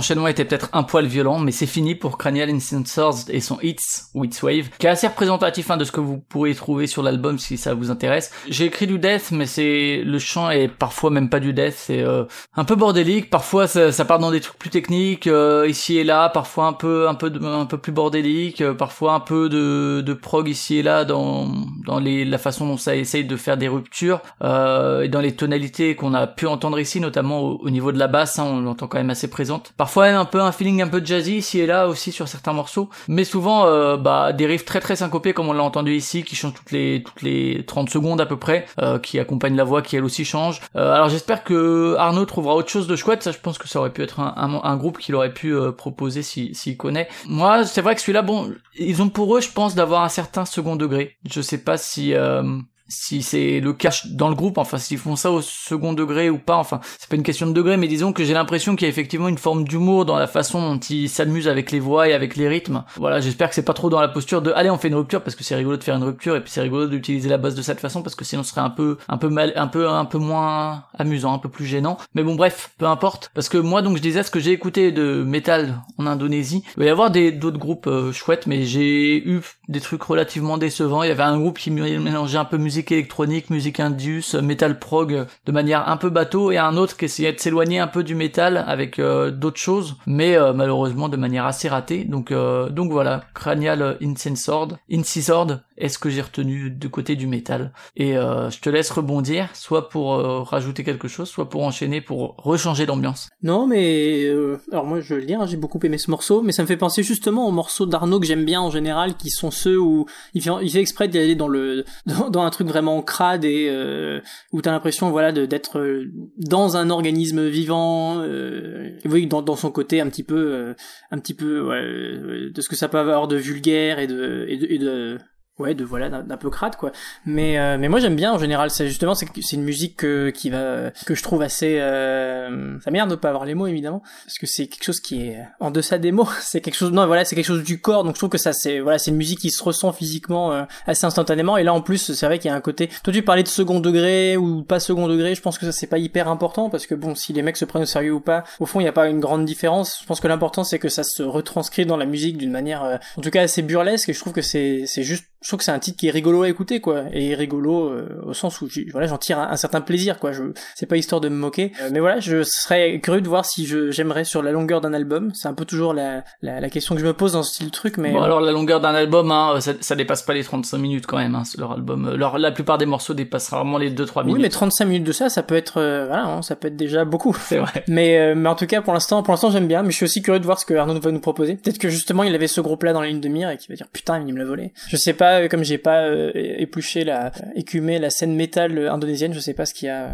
L'enchaînement était peut-être un poil violent, mais c'est fini pour Cranial Incensors et son Hits Wave, qui est assez représentatif hein, de ce que vous pourriez trouver sur l'album si ça vous intéresse. J'ai écrit du death, mais c'est le chant est parfois même pas du death, c'est euh, un peu bordélique. Parfois ça, ça, part dans des trucs plus techniques, euh, ici et là, parfois un peu un peu un peu plus bordélique, euh, parfois un peu de, de prog ici et là dans dans les la façon dont ça essaye de faire des ruptures et dans les tonalités qu'on a pu entendre ici, notamment au, niveau de la basse, hein, on l'entend quand même assez présente. Parfois un peu un feeling un peu jazzy ici et là aussi sur certains morceaux, mais souvent euh, bah des riffs très très syncopés comme on l'a entendu ici, qui changent toutes les toutes les 30 secondes à peu près, euh, qui accompagnent la voix qui elle aussi change. Euh, alors j'espère que Arnaud trouvera autre chose de chouette. Ça, je pense que ça aurait pu être un, un, groupe qu'il aurait pu proposer s'il si, connaît. Moi, c'est vrai que celui-là, bon, ils ont pour eux, je pense, d'avoir un certain second degré. Je sais pas si si c'est le cas dans le groupe, enfin s'ils font ça au second degré ou pas, enfin c'est pas une question de degré, mais disons que j'ai l'impression qu'il y a effectivement une forme d'humour dans la façon dont ils s'amusent avec les voix et avec les rythmes. Voilà, j'espère que c'est pas trop dans la posture de allez on fait une rupture parce que c'est rigolo de faire une rupture et puis c'est rigolo d'utiliser la base de cette façon parce que sinon ce serait un peu un peu mal un peu un peu moins amusant, un peu plus gênant. Mais bon bref, peu importe parce que moi donc je disais ce que j'ai écouté de métal en Indonésie. Il va y avoir des d'autres groupes euh, chouettes mais j'ai eu des trucs relativement décevants. Il y avait un groupe qui mélangeait un peu musique électronique, musique indus, metal prog de manière un peu bateau et un autre qui essayait de s'éloigner un peu du métal avec euh, d'autres choses mais euh, malheureusement de manière assez ratée. Donc donc voilà, Cranial Incisord, Incisord est-ce que j'ai retenu du côté du métal Et euh, je te laisse rebondir, soit pour euh, rajouter quelque chose, soit pour enchaîner, pour rechanger d'ambiance. Non, mais euh, alors moi je veux le dire, j'ai beaucoup aimé ce morceau, mais ça me fait penser justement aux morceaux d'Arnaud que j'aime bien en général, qui sont ceux où il fait, il fait exprès d'aller dans le dans, un truc vraiment crade et euh, où t'as l'impression voilà d'être dans un organisme vivant, euh, oui, dans, dans son côté un petit peu un petit peu ouais, de ce que ça peut avoir de vulgaire et de, et de, et de ouais de voilà d'un peu crade quoi. Mais euh, mais moi j'aime bien en général. C'est justement c'est une musique que, qui va que je trouve assez euh, ça merde de pas avoir les mots évidemment parce que c'est quelque chose qui est en deçà des mots. C'est quelque chose non voilà c'est quelque chose du corps. Donc je trouve que ça c'est voilà c'est une musique qui se ressent physiquement euh, assez instantanément. Et là en plus c'est vrai qu'il y a un côté toi tu parlais de second degré ou pas second degré. Je pense que ça c'est pas hyper important parce que bon si les mecs se prennent au sérieux ou pas au fond il n'y a pas une grande différence. Je pense que l'important c'est que ça se retranscrit dans la musique d'une manière euh, en tout cas assez burlesque. Et je trouve que c'est c'est juste je trouve que c'est un titre qui est rigolo à écouter quoi et rigolo euh, au sens où voilà j'en tire un, certain plaisir quoi je c'est pas histoire de me moquer. Euh, mais voilà je serais curieux de voir si je j'aimerais sur la longueur d'un album. C'est un peu toujours la, la, la, question que je me pose dans ce style truc mais bon alors la longueur d'un album hein, ça, ça, dépasse pas les 35 minutes quand même hein, leur album. Leur la plupart des morceaux dépassent rarement les 2 3 minutes. oui mais 35 minutes de ça ça peut être euh, voilà hein, ça peut être déjà beaucoup. C'est vrai. Mais mais en tout cas pour l'instant pour l'instant j'aime bien mais je suis aussi curieux de voir ce que Arnaud va nous proposer. Peut-être que justement il avait ce groupe là dans la ligne de mire et qu'il va dire putain il me l'a volé je sais pas comme j'ai pas euh, épluché la, écumé la scène métal indonésienne, je sais pas ce qu'il y a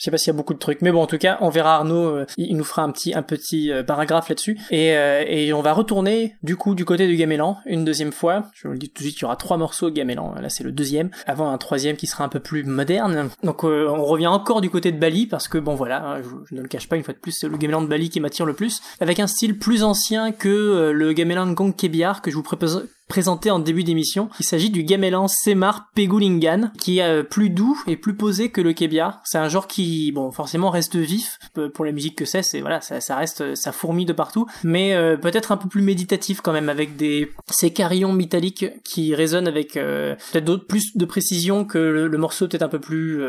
je sais pas s'il y a beaucoup de trucs, mais bon, en tout cas, on verra Arnaud, euh, il nous fera un petit, un petit euh, paragraphe là-dessus. Et, euh, et on va retourner, du coup, du côté du Gamelan, une deuxième fois. Je vous le dis tout de suite, il y aura trois morceaux de Gamelan. Là, c'est le deuxième. Avant un troisième qui sera un peu plus moderne. Donc, on revient encore du côté de Bali, parce que bon, voilà, hein, je, ne le cache pas, une fois de plus, c'est le Gamelan de Bali qui m'attire le plus. Avec un style plus ancien que le Gamelan de Gong Kebiar, que je vous propose présenté en début d'émission. Il s'agit du gamelan Semar Pegulingan, qui est euh, plus doux et plus posé que le kebia. C'est un genre qui, bon, forcément reste vif pour la musique que c'est. C'est voilà, ça, reste, ça fourmille de partout, mais euh, peut-être un peu plus méditatif quand même, avec des ces carillons métalliques qui résonnent avec euh, peut-être d'autres plus de précision que le, morceau peut-être un peu plus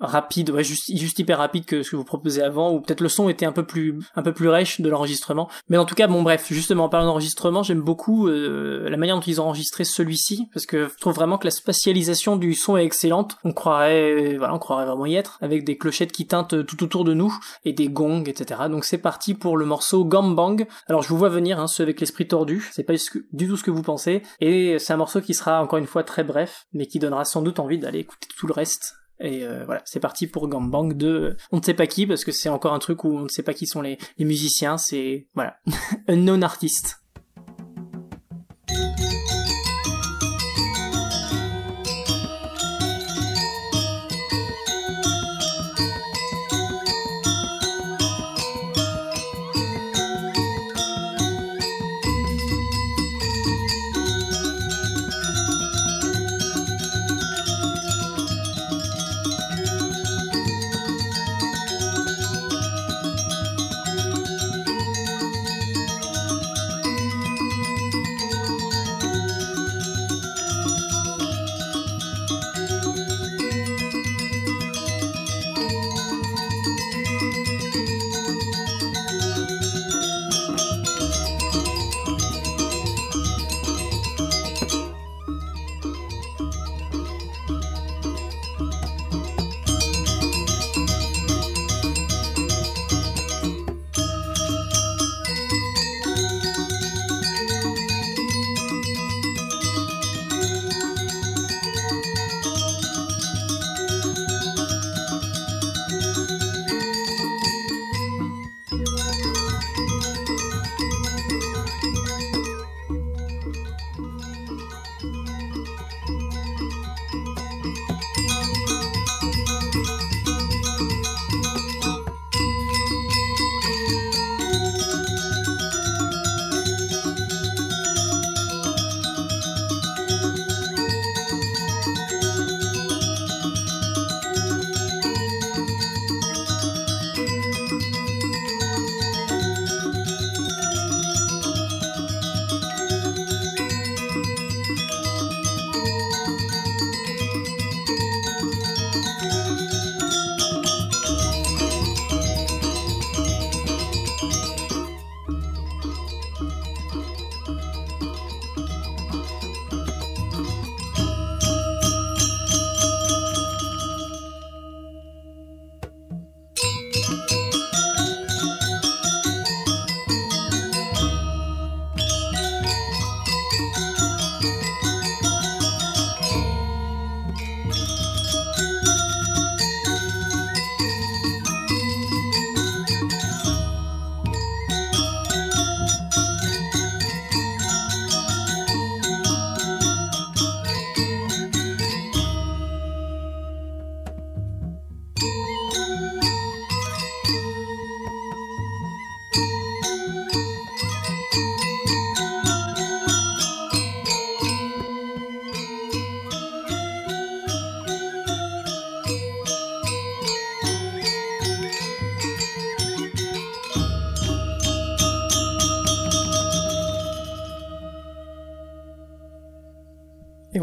rapide, ouais, juste, juste hyper rapide que ce que vous proposez avant, ou peut-être le son était un peu plus un peu plus rêche de l'enregistrement. Mais en tout cas, bon bref, justement en parlant d'enregistrement, j'aime beaucoup la manière dont ils ont enregistré celui-ci parce que je trouve vraiment que la spatialisation du son est excellente. On croirait, voilà, on croirait vraiment y être avec des clochettes qui teintent tout autour de nous et des gongs, etc. Donc c'est parti pour le morceau Gambang. Alors je vous vois venir, hein, ceux avec l'esprit tordu. C'est pas du tout ce que vous pensez et c'est un morceau qui sera encore une fois très bref, mais qui donnera sans doute envie d'aller écouter tout le reste. Et euh, voilà, c'est parti pour Gambang de on ne sait pas qui parce que c'est encore un truc où on ne sait pas qui sont les, les musiciens, c'est voilà, un non artiste.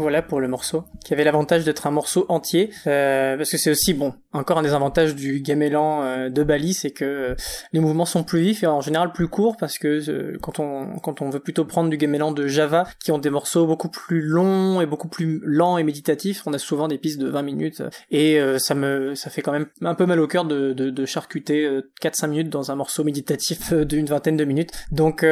Voilà pour le morceau, qui avait l'avantage d'être un morceau entier, euh, parce que c'est aussi, bon, encore un des avantages du gamelan euh, de Bali, c'est que euh, les mouvements sont plus vifs et en général plus courts, parce que quand on quand on veut plutôt prendre du gamelan de Java, qui ont des morceaux beaucoup plus longs et beaucoup plus lents et méditatifs, on a souvent des pistes de 20 minutes, et ça me ça fait quand même un peu mal au cœur de, de, de charcuter 4-5 minutes dans un morceau méditatif d'une vingtaine de minutes. Donc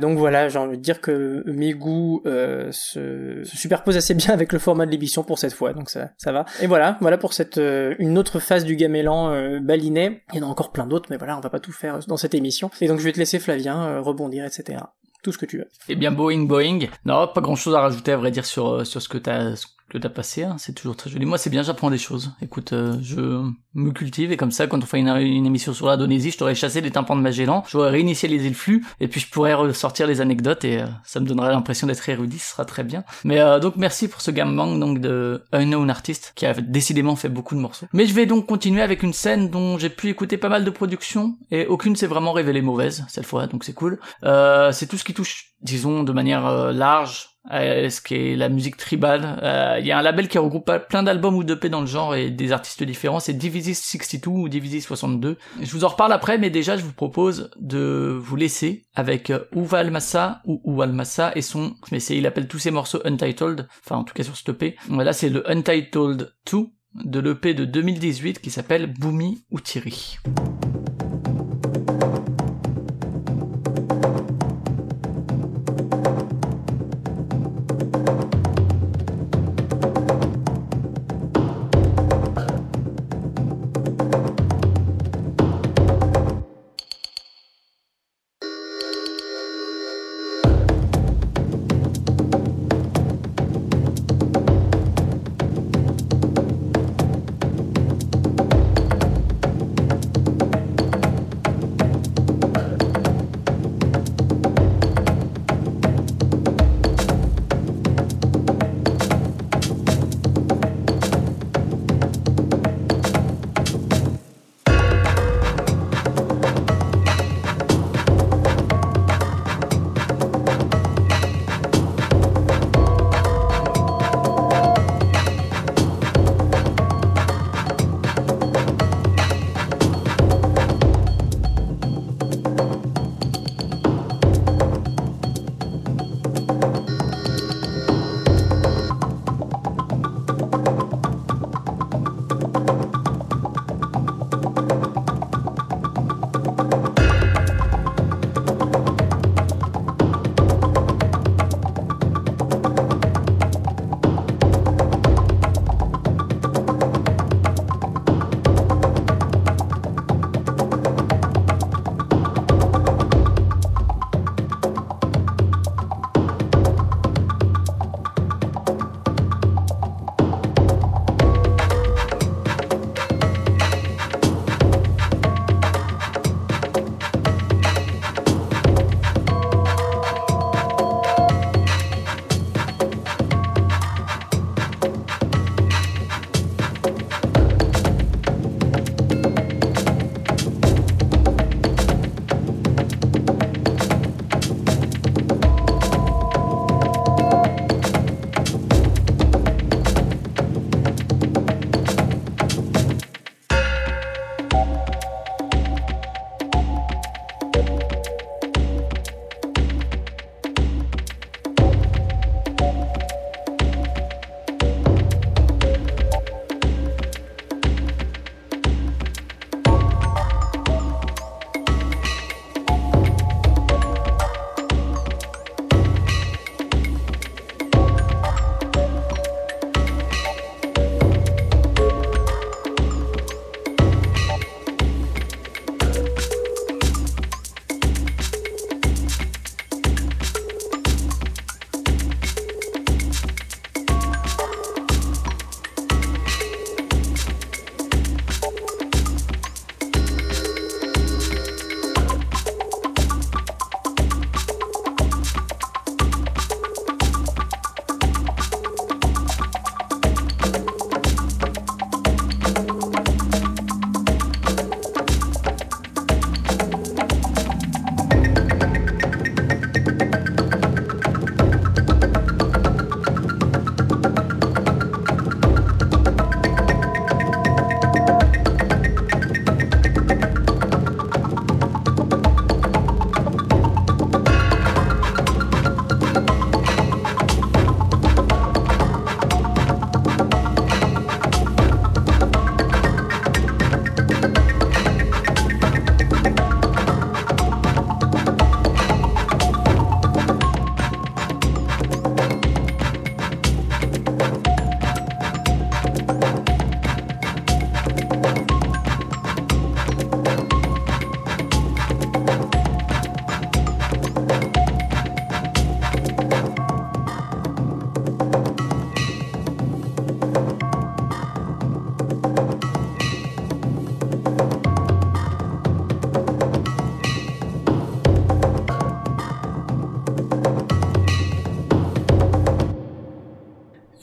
donc voilà, j'ai envie de dire que mes goûts se, se superposent assez bien avec le format de l'émission pour cette fois, donc ça, ça va. Et voilà, voilà pour cette euh, une autre phase du gamelan euh, balinet. Il y en a encore plein d'autres, mais voilà, on va pas tout faire dans cette émission. Et donc je vais te laisser Flavien euh, rebondir, etc. Tout ce que tu veux. Eh bien, Boeing, Boeing. Non, pas grand chose à rajouter à vrai dire sur sur ce que t'as que t'as passé, hein, c'est toujours très joli. Moi, c'est bien, j'apprends des choses. Écoute, euh, je me cultive et comme ça, quand on fait une, émission sur l'Indonésie, je t'aurais chassé les tympans de Magellan, j'aurais réinitialisé le flux et puis je pourrais ressortir les anecdotes et euh, ça me donnerait l'impression d'être érudit, ce sera très bien. Mais euh, donc merci pour ce gangbang donc de Unknown Artist qui a décidément fait beaucoup de morceaux. Mais je vais donc continuer avec une scène dont j'ai pu écouter pas mal de productions et aucune s'est vraiment révélée mauvaise cette fois, donc c'est cool. c'est tout ce qui touche, disons, de manière large euh, ce qui est la musique tribale. Euh, il y a un label qui regroupe plein d'albums ou d'EP dans le genre et des artistes différents, c'est Divisis 62 ou Divisis 62. Je vous en reparle après, mais déjà je vous propose de vous laisser avec Uval Massa ou Massa et son, mais c'est, il appelle tous ses morceaux Untitled, enfin en tout cas sur ce EP. Là c'est le Untitled 2 de l'EP de 2018 qui s'appelle Boomy ou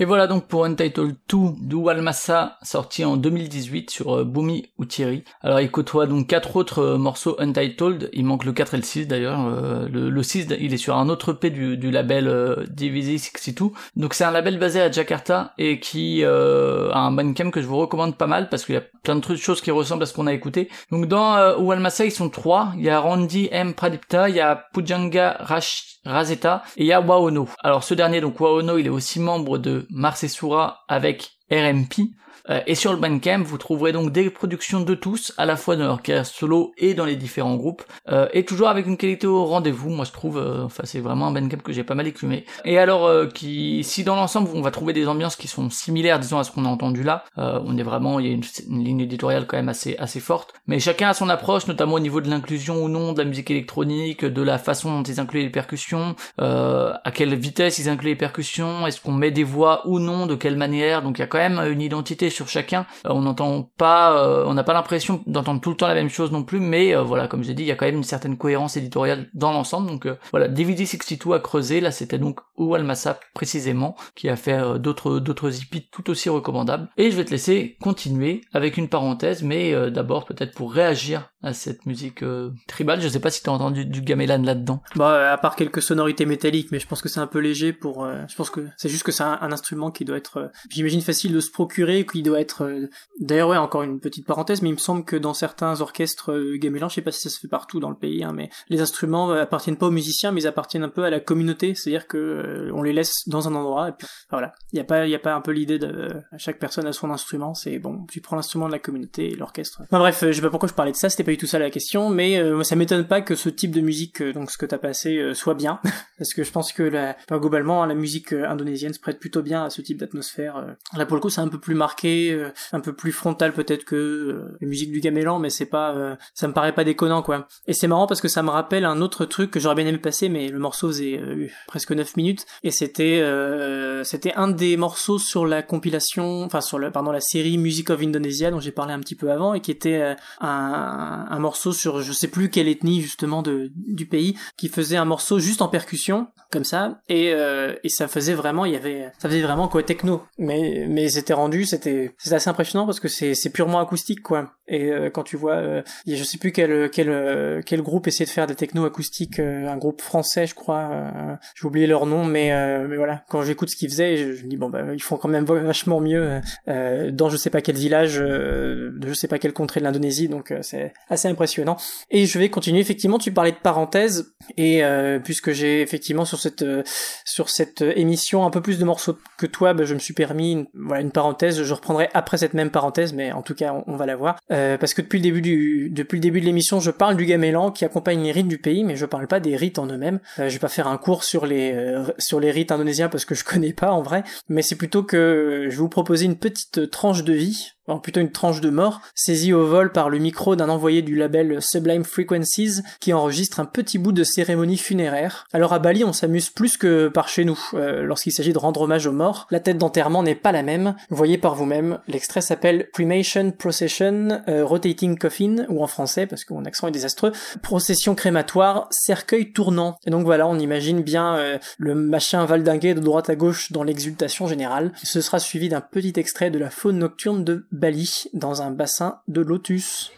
Et voilà donc pour Untitled 2 d'Uwalmasa, sorti en 2018 sur euh, Alors il côtoie donc quatre autres euh, morceaux Untitled, il manque le 4 et le 6 d'ailleurs. Euh, le, le, 6 il est sur un autre P du, label euh, DVZ 62. Donc c'est un label basé à Jakarta et qui euh, a un bandcamp que je vous recommande pas mal parce qu'il y a plein de trucs, choses qui ressemblent à ce qu'on a écouté. Donc dans euh, ils sont trois, il y a Randy M Pradipta, il y a Pujanga Rash Razeta et il y a Waono. Alors ce dernier, donc Waono, il est aussi membre de Marsesura avec RMP. Euh, et sur le Bandcamp, vous trouverez donc des productions de tous, à la fois dans leur carrière solo et dans les différents groupes, euh, et toujours avec une qualité au rendez-vous. Moi, je trouve, euh, enfin, c'est vraiment un Bandcamp que j'ai pas mal écumé. Et alors, euh, qui, si dans l'ensemble, on va trouver des ambiances qui sont similaires, disons, à ce qu'on a entendu là, euh, on est vraiment, il y a une, une, ligne éditoriale quand même assez, assez forte. Mais chacun a son approche, notamment au niveau de l'inclusion ou non de la musique électronique, de la façon dont ils incluent les percussions, à quelle vitesse ils incluent les percussions, est-ce qu'on met des voix ou non, de quelle manière. Donc, il y a quand même une identité sur chacun. Euh, on n'entend pas, euh, on n'a pas l'impression d'entendre tout le temps la même chose non plus, mais euh, voilà, comme j'ai dit, il y a quand même une certaine cohérence éditoriale dans l'ensemble. Donc voilà, DVD 62 a creusé. Là, c'était donc Oualmassa précisément qui a fait d'autres d'autres hippies tout aussi recommandables. Et je vais te laisser continuer avec une parenthèse, mais d'abord peut-être pour réagir à cette musique tribale. Je sais pas si t'as entendu du gamelan là-dedans. Bah à part quelques sonorités métalliques, mais je pense que c'est un peu léger pour. je pense que c'est juste que c'est un, un, instrument qui doit être, j'imagine facile de se procurer, qui doit être. D'ailleurs, ouais, encore une petite parenthèse, mais il me semble que dans certains orchestres euh, gamelan, je sais pas si ça se fait partout dans le pays, hein, mais les instruments euh, appartiennent pas aux musiciens, mais ils appartiennent un peu à la communauté, c'est-à-dire que euh, on les laisse dans un endroit, voilà. Il y a pas, il y a pas un peu l'idée de chaque personne a son instrument, c'est bon, tu prends l'instrument de la communauté et l'orchestre. Enfin bref, je sais pas pourquoi je parlais de ça, c'était pas du tout ça la question, mais ça m'étonne pas que ce type de musique, donc ce que t'as passé, soit bien, parce que je pense que globalement, la musique indonésienne se prête plutôt bien à ce type d'atmosphère. Là pour le coup, c'est un peu plus marqué, un peu plus frontal peut-être que euh, les musiques du gamelan mais c'est pas euh, ça me paraît pas déconnant quoi. Et c'est marrant parce que ça me rappelle un autre truc que j'aurais bien aimé passer mais le morceau faisait euh, presque 9 minutes. Et c'était c'était un des morceaux sur la compilation enfin sur le pardon la série Music of Indonesia dont j'ai parlé un petit peu avant et qui était un, un morceau sur je sais plus quelle ethnie justement de du pays qui faisait un morceau juste en percussion comme ça. Et et ça faisait vraiment il y avait ça faisait vraiment quoi techno. Mais mais c'était rendu c'était c'était assez impressionnant parce que c'est c'est purement acoustique quoi. Et euh, quand tu vois, euh, je sais plus quel quel euh, quel groupe essaie de faire des techno acoustiques, euh, un groupe français je crois, euh, j'ai oublié leur nom, mais mais voilà, quand j'écoute ce qu'ils faisaient, je, me dis bon bah ils font quand même vachement mieux dans je sais pas quel village, de je sais pas quel contrée de l'Indonésie, donc c'est assez impressionnant. Et je vais continuer effectivement, tu parlais de parenthèse et puisque j'ai effectivement sur cette sur cette émission un peu plus de morceaux que toi, bah, je me suis permis une, voilà une parenthèse, je après cette même parenthèse, mais en tout cas, on, on va la voir. Euh, parce que depuis le début du, depuis le début de l'émission, je parle du gamelan qui accompagne les rites du pays, mais je parle pas des rites en eux-mêmes. Euh, je vais pas faire un cours sur les, euh, sur les rites indonésiens parce que je connais pas en vrai, mais c'est plutôt que je vais vous proposer une petite tranche de vie alors plutôt une tranche de mort, saisie au vol par le micro d'un envoyé du label Sublime Frequencies qui enregistre un petit bout de cérémonie funéraire. Alors à Bali, on s'amuse plus que par chez nous. Euh, Lorsqu'il s'agit de rendre hommage aux morts, la tête d'enterrement n'est pas la même. Voyez par vous-même, l'extrait s'appelle Cremation Procession euh, Rotating Coffin, ou en français, parce que mon accent est désastreux, procession crématoire, cercueil tournant. Et donc voilà, on imagine bien euh, le machin valdinguer de droite à gauche dans l'exultation générale. Ce sera suivi d'un petit extrait de la faune nocturne de Bali dans un bassin de lotus.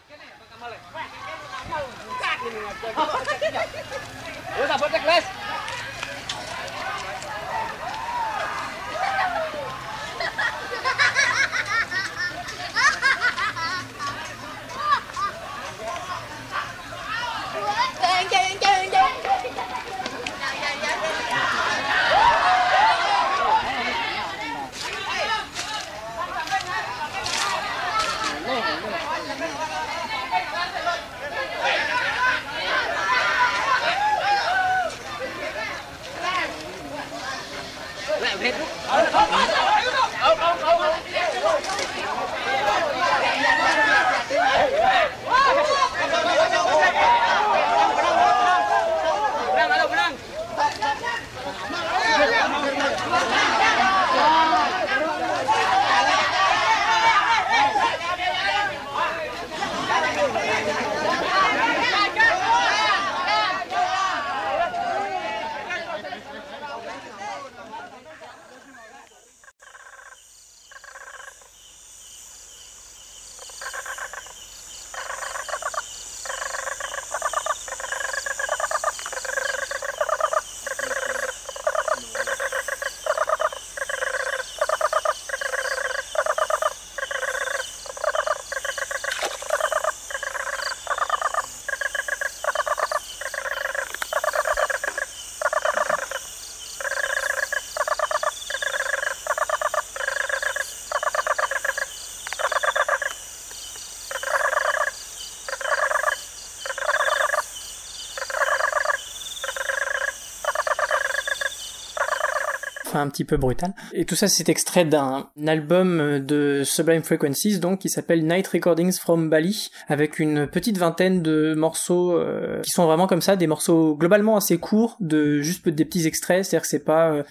Un petit peu brutal. Et tout ça, c'est extrait d'un album de Sublime Frequencies, donc qui s'appelle Night Recordings from Bali, avec une petite vingtaine de morceaux euh, qui sont vraiment comme ça, des morceaux globalement assez courts, de juste des petits extraits. C'est-à-dire que c'est pas, euh,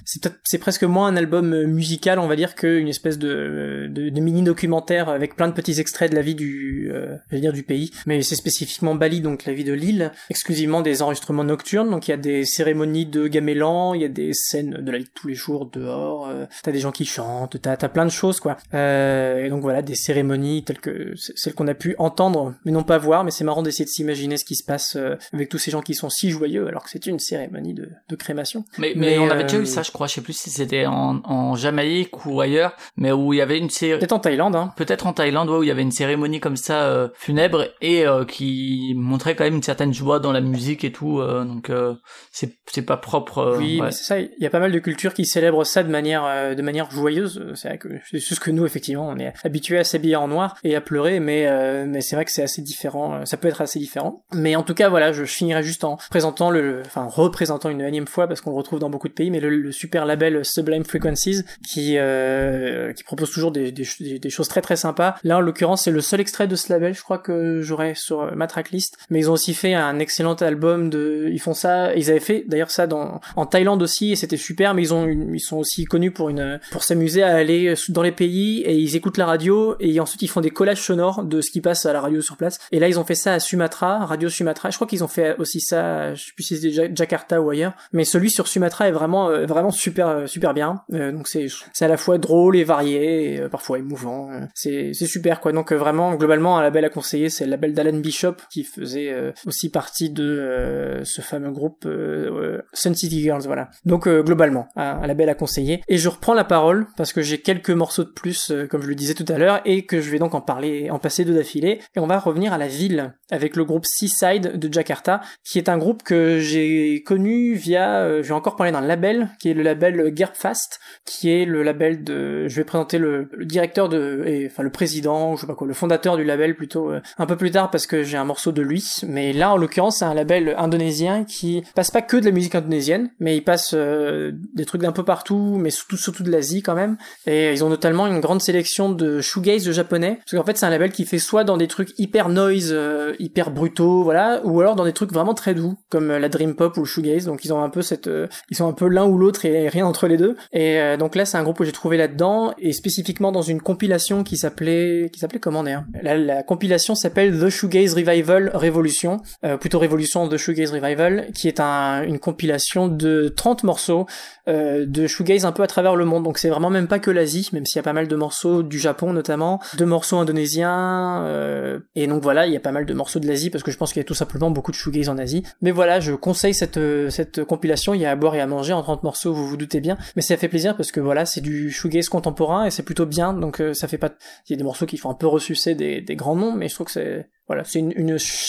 c'est presque moins un album musical, on va dire, qu'une espèce de, de, de mini documentaire avec plein de petits extraits de la vie du, euh, je veux dire du pays. Mais c'est spécifiquement Bali, donc la vie de l'île, exclusivement des enregistrements nocturnes. Donc il y a des cérémonies de gamelan, il y a des scènes de la vie de tous les jours dehors. Euh, t'as des gens qui chantent, t'as as plein de choses quoi. Euh, et donc voilà, des cérémonies telles que celles qu'on a pu entendre, mais non pas voir. Mais c'est marrant d'essayer de s'imaginer ce qui se passe euh, avec tous ces gens qui sont si joyeux, alors que c'est une cérémonie de, de crémation. Mais, mais, on avait déjà euh, eu ça, je crois. Je sais plus si c'était en, en Jamaïque ou ailleurs, mais où il y avait une série. Peut-être en Thaïlande, hein. Peut-être en Thaïlande, ouais, où il y avait une cérémonie comme ça euh, funèbre et euh, qui montrait quand même une certaine joie dans la musique et tout. euh, donc euh, c'est c'est pas propre. euh, Oui, ouais. c'est ça. Il y a pas mal de cultures qui célèbrent ça de manière euh, de manière joyeuse. C'est vrai que c'est juste que nous, effectivement, on est habitués à s'habiller en noir et à pleurer, mais euh, mais c'est vrai que c'est assez différent. euh, Ça peut être assez différent. Mais en tout cas, voilà, je finirai juste en présentant le, enfin représentant une énième fois parce qu'on le retrouve dans beaucoup de pays, mais le, super label Sublime Frequencies qui euh, qui propose toujours des, des, choses très très sympas. Là, en l'occurrence, c'est le seul extrait de ce label, je crois que j'aurai sur euh, ma tracklist. Mais ils ont aussi fait un excellent album de, ils font ça, ils avaient fait d'ailleurs ça dans en Thaïlande aussi et c'était super. Mais ils ont, ils sont aussi connus pour pour s'amuser à aller dans les pays et ils écoutent la radio et ensuite ils font des collages sonores de ce qui passe à la radio sur place. Et là, ils ont fait ça à Sumatra, Radio Sumatra. Je crois qu'ils ont fait aussi ça, je sais plus si Ja- Jakarta ou ailleurs. Mais celui sur Sumatra est vraiment, euh, vraiment super, euh, super bien. Euh, donc c'est, c'est à la fois drôle et varié, parfois émouvant. C'est, c'est super quoi. Donc vraiment, globalement, un label à conseiller, c'est le label d'Alan Bishop qui faisait aussi partie de ce fameux groupe Sun City Girls. Voilà. Donc globalement, un, un label à conseiller. Et je reprends la parole parce que j'ai quelques morceaux de plus, euh, comme je le disais tout à l'heure, et que je vais donc en parler, en passer deux d'affilée. Et on va revenir à la ville avec le groupe Seaside de Jakarta, qui est un groupe que j'ai connu via, euh, je vais encore parler d'un label, qui est le label Gerbfast, qui est le label de, je vais présenter le, directeur de, et, enfin le président, je sais pas quoi, le fondateur du label plutôt, euh, un peu plus tard parce que j'ai un morceau de lui, mais là en l'occurrence c'est un label indonésien qui passe pas que de la musique indonésienne, mais il passe euh, des trucs d'un peu partout, mais surtout surtout de l'Asie quand même, et ils ont notamment une grande sélection de shoegaze japonais, parce qu'en fait c'est un label qui fait soit dans des trucs hyper noise, euh, hyper brutaux, voilà, ou alors dans des trucs vraiment très doux, comme euh, la dream pop ou le shoegaze, donc ils ont un peu cette, euh, ils sont un peu l'un ou l'autre et rien entre les deux, et donc là c'est un groupe que j'ai trouvé là-dedans, et spécifiquement dans une compilation qui s'appelait, qui s'appelait comment d'ailleurs? La, la compilation s'appelle The Shoegaze Revival Revolution, euh, plutôt Révolution The Shoegaze Revival, qui est un, une compilation de 30 morceaux de shoegaze un peu à travers le monde. Donc c'est vraiment même pas que l'Asie, même s'il y a pas mal de morceaux du Japon notamment, de morceaux indonésiens, euh, et donc voilà, il y a pas mal de morceaux de l'Asie parce que je pense qu'il y a tout simplement beaucoup de shoegaze en Asie. Mais voilà, je conseille cette euh, cette compilation. Il y a à boire et à manger en 30 morceaux, vous vous doutez bien. Mais ça fait plaisir parce que voilà, c'est du shoegaze contemporain et c'est plutôt bien. Donc euh, ça fait pas, il y a des morceaux qui font un peu ressucer des, des grands noms, mais je trouve que c'est voilà, c'est une,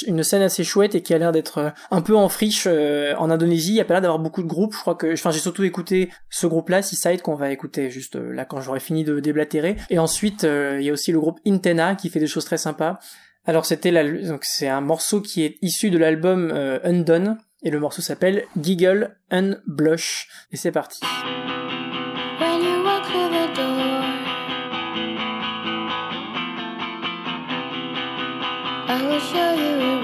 une, scène assez chouette et qui a l'air d'être euh, un peu en friche euh, en Indonésie. Il y a pas l'air d'avoir beaucoup de groupes. Je crois que, enfin, j'ai surtout écouté ce groupe-là, Seaside, qu'on va écouter juste euh, là quand j'aurai fini de déblatérer. Et ensuite, il y a aussi le groupe Intena qui fait des choses très sympas. Alors c'était la, donc c'est un morceau qui est issu de l'album Undone et le morceau s'appelle Giggle and Blush. Et c'est parti. I will show you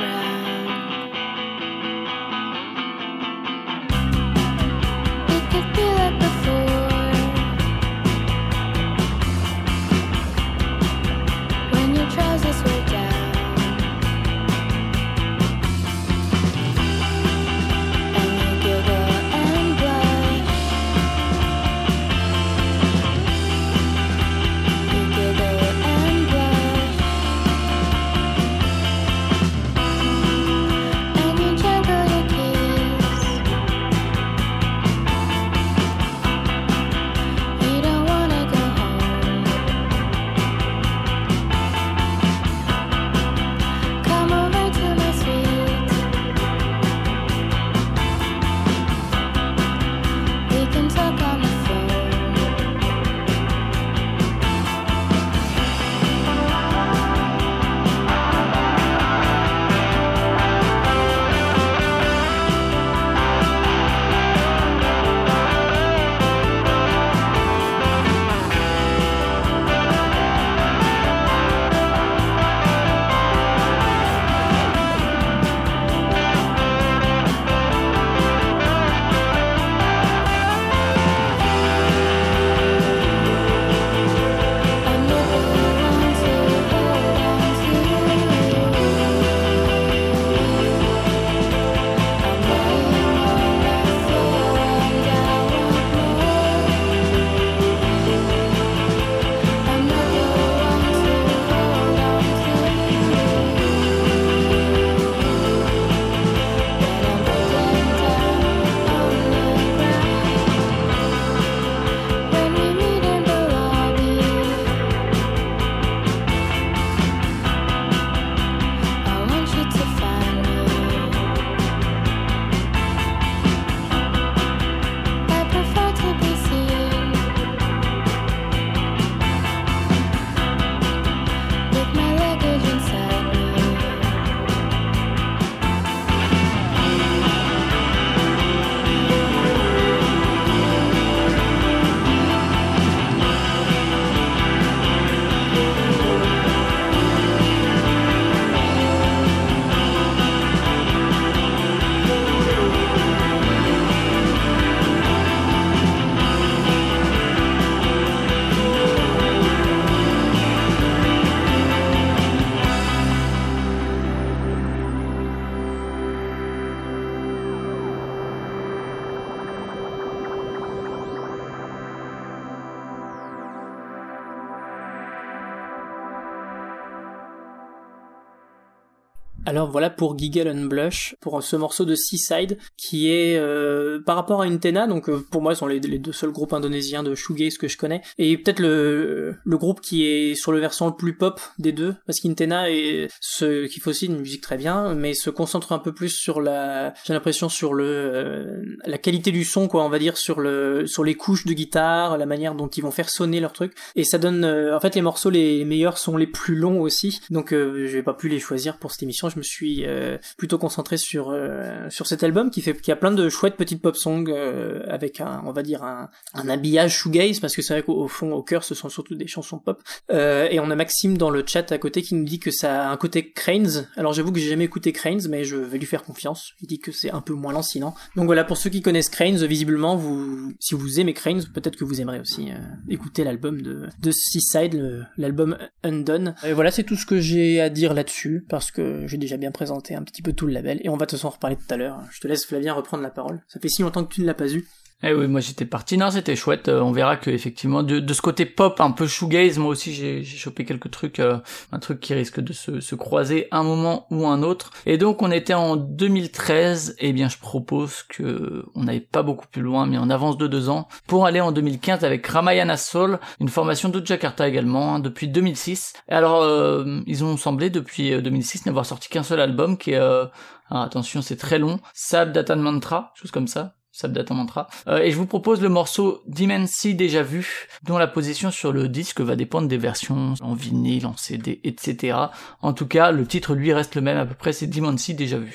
Alors voilà pour Giggle and Blush, pour ce morceau de Seaside, qui est euh, par rapport à Intena, donc euh, pour moi sont les, les deux seuls groupes indonésiens de shoegaze que je connais, et peut-être le, le groupe qui est sur le versant le plus pop des deux, parce qu'Intena est ce qui fait aussi une musique très bien, mais se concentre un peu plus sur la, j'ai l'impression sur le euh, la qualité du son, quoi, on va dire sur le sur les couches de guitare, la manière dont ils vont faire sonner leur truc, et ça donne, euh, en fait les morceaux les meilleurs sont les plus longs aussi, donc euh, je vais pas pu les choisir pour cette émission, je me suis euh, plutôt concentré sur euh, sur cet album qui fait qui a plein de chouettes petites pop songs euh, avec un on va dire un, un habillage shoegaze parce que c'est vrai qu'au au fond au cœur ce sont surtout des chansons pop. Euh, et on a Maxime dans le chat à côté qui nous dit que ça a un côté Cranes. Alors j'avoue que j'ai jamais écouté Cranes mais je vais lui faire confiance. Il dit que c'est un peu moins lancinant. Donc voilà pour ceux qui connaissent Cranes visiblement vous si vous aimez Cranes peut-être que vous aimerez aussi euh, écouter l'album de de Seaside l'album Undone. Et voilà c'est tout ce que j'ai à dire là-dessus parce que j'ai déjà bien présenté un petit peu tout le label. Et on va de toute façon en reparler tout à l'heure. Je te laisse Flavien reprendre la parole. Ça fait si longtemps que tu ne l'as pas eu Eh oui, moi j'étais parti. Non, c'était chouette. Euh, on verra que effectivement, de, ce côté pop un peu shoegaze, moi aussi j'ai chopé quelques trucs, euh, un truc qui risque de se, se croiser un moment ou un autre. Et donc on était en 2013. Et bien, je propose que on n'aille pas beaucoup plus loin, mais on avance de deux ans pour aller en 2015 avec Ramayana Soul, une formation de Jakarta également hein, depuis 2006. Et alors, euh, ils ont semblé depuis euh, 2006 n'avoir sorti qu'un seul album qui est euh, alors attention, c'est très long. Sab Datan Mantra, chose comme ça. Sab Datan Mantra. Euh, et je vous propose le morceau Dimensi déjà vu, dont la position sur le disque va dépendre des versions en vinyle, en CD, etc. En tout cas, le titre lui reste le même à peu près, c'est Dimensi déjà vu.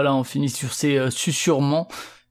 Voilà, on finit sur ces euh.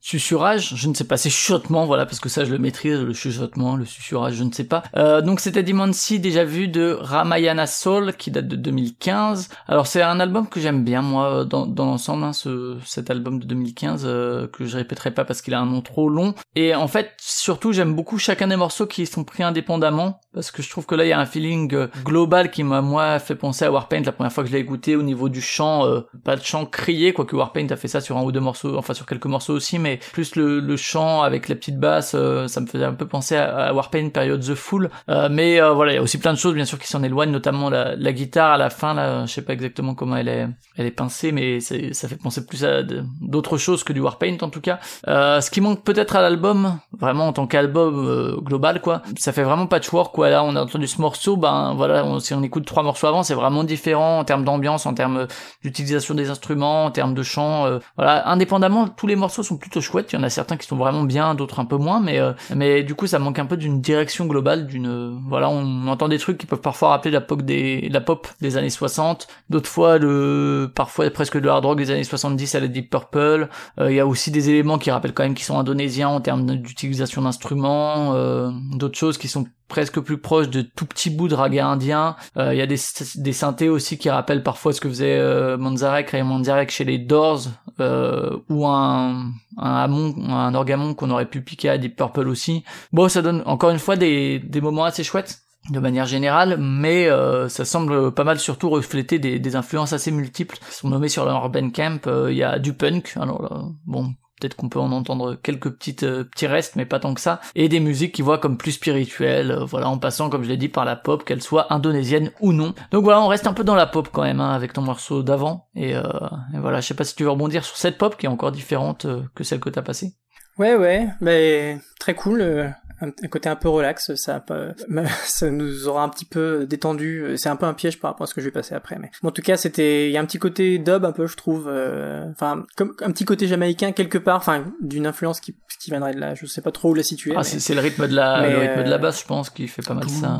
Susurrage, je ne sais pas, c'est chuchotement, voilà, parce que ça je le maîtrise, le chuchotement, le susurrage, je ne sais pas. Euh, donc c'était Dimansi, déjà vu de Ramayana Soul, qui date de 2015. Alors c'est un album que j'aime bien, moi, dans, dans l'ensemble, hein, ce, cet album de 2015, euh, que je répéterai pas parce qu'il a un nom trop long. Et en fait, surtout, j'aime beaucoup chacun des morceaux qui sont pris indépendamment, parce que je trouve que là, il y a un feeling euh, global qui m'a, moi, fait penser à Warpaint la première fois que je l'ai écouté au niveau du chant, euh, pas de chant crié, quoique Warpaint a fait ça sur un ou deux morceaux, enfin sur quelques morceaux aussi, mais plus le, le chant avec la petite basse, euh, ça me faisait un peu penser à, à Warpaint période The Fool. Euh, mais euh, voilà, il y a aussi plein de choses bien sûr qui s'en éloignent, notamment la, la guitare à la fin là, je sais pas exactement comment elle est, elle est pincée, mais ça fait penser plus à d'autres choses que du Warpaint en tout cas. Ce qui manque peut-être à l'album, vraiment en tant qu'album global quoi, ça fait vraiment patchwork quoi. Là on a entendu ce morceau, ben voilà, si on écoute trois morceaux avant, c'est vraiment différent en termes d'ambiance, en termes d'utilisation des instruments, en termes de chant. euh, voilà, indépendamment, tous les morceaux sont plutôt chouettes. Il y en a certains qui sont vraiment bien, d'autres un peu moins, mais euh, du coup, ça manque un peu d'une direction globale, d'une euh, voilà, on entend des trucs qui peuvent parfois rappeler la pop des la pop des années 60, d'autres fois le parfois presque le hard rock des années 70 à la Deep Purple. Euh, Il y a aussi des éléments qui rappellent quand même qu'ils sont indonésiens en termes d'utilisation d'instruments, d'autres choses qui sont presque plus proches de tout petits bouts de raga indien. Euh, Il y a des, des synthés aussi qui rappellent parfois ce que faisait euh, Manzarek, Ray Manzarek chez les Doors, euh, ou un, un hamon, un orgamon qu'on aurait pu piquer à Deep Purple aussi. Bon, ça donne encore une fois des, des moments assez chouettes de manière générale, mais euh, ça semble pas mal surtout refléter des, des influences assez multiples. Ils sont nommés sur leur Bandcamp, euh, il y a du punk, alors là, bon, peut-être qu'on peut en entendre quelques petites euh, petits restes mais pas tant que ça. Et des musiques qui voient comme plus spirituelles euh, voilà en passant comme je l'ai dit par la pop qu'elle soit indonésienne ou non. Donc voilà on reste un peu dans la pop quand même hein, avec ton morceau d'avant. Et, euh, et voilà je sais pas si tu veux rebondir sur cette pop qui est encore différente euh, que celle que t'as passée. Ouais, ouais, mais très cool. Un, un côté un peu relax, ça, ça nous aura un petit peu détendu. C'est un peu un piège par rapport à ce que je vais passer après, mais en tout cas, c'était, il y a un petit côté dub un peu, je trouve. euh, Enfin, comme un petit côté jamaïcain quelque part, enfin, d'une influence qui, qui viendrait de là. Je sais pas trop où la situer. ah mais- c'est le rythme de la le rythme de la euh, basse je pense qui fait pas mal ça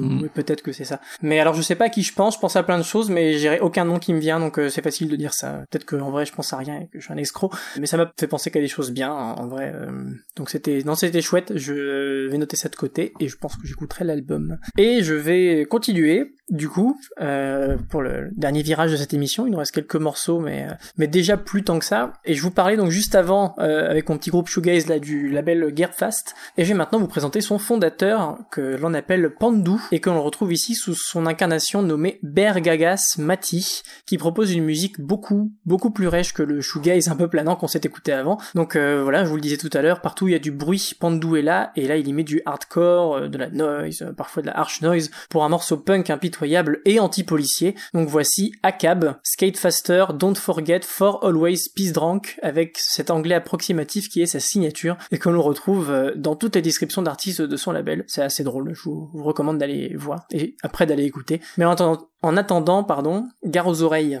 Mm. Oui, Peut-être que c'est ça. Mais alors je sais pas à qui je pense, je pense à plein de choses, mais j'ai aucun nom qui me vient, donc euh, c'est facile de dire ça. Peut-être que en vrai je pense à rien et que je suis un escroc, mais ça m'a fait penser qu'à des choses bien, en, en vrai. euh, donc c'était, non c'était chouette. Je vais noter ça de côté et je pense que j'écouterai l'album. Et je vais continuer. Du coup, euh, pour le dernier virage de cette émission, il nous reste quelques morceaux, mais euh, mais déjà plus tant que ça. Et je vous parlais donc juste avant euh, avec mon petit groupe shoegaze là du label Gearbfast. Et je vais maintenant vous présenter son fondateur que l'on appelle Pandu et que l'on retrouve ici sous son incarnation nommée Bergagas Mati, qui propose une musique beaucoup beaucoup plus rêche que le shoegaze un peu planant qu'on s'est écouté avant. Donc euh, voilà, je vous le disais tout à l'heure, partout il y a du bruit, Pandu est là et là il y met du hardcore, euh, de la noise, euh, parfois de la harsh noise pour un morceau punk impitoyable et anti-policier. Donc voici Akab, Skate Faster, Don't Forget, For Always, Peace Drunk, avec cet anglais approximatif qui est sa signature et que l'on retrouve dans toutes les descriptions d'artistes de son label. C'est assez drôle, je vous recommande d'aller voir et après d'aller écouter. Mais en attendant, en attendant, pardon, gare aux oreilles.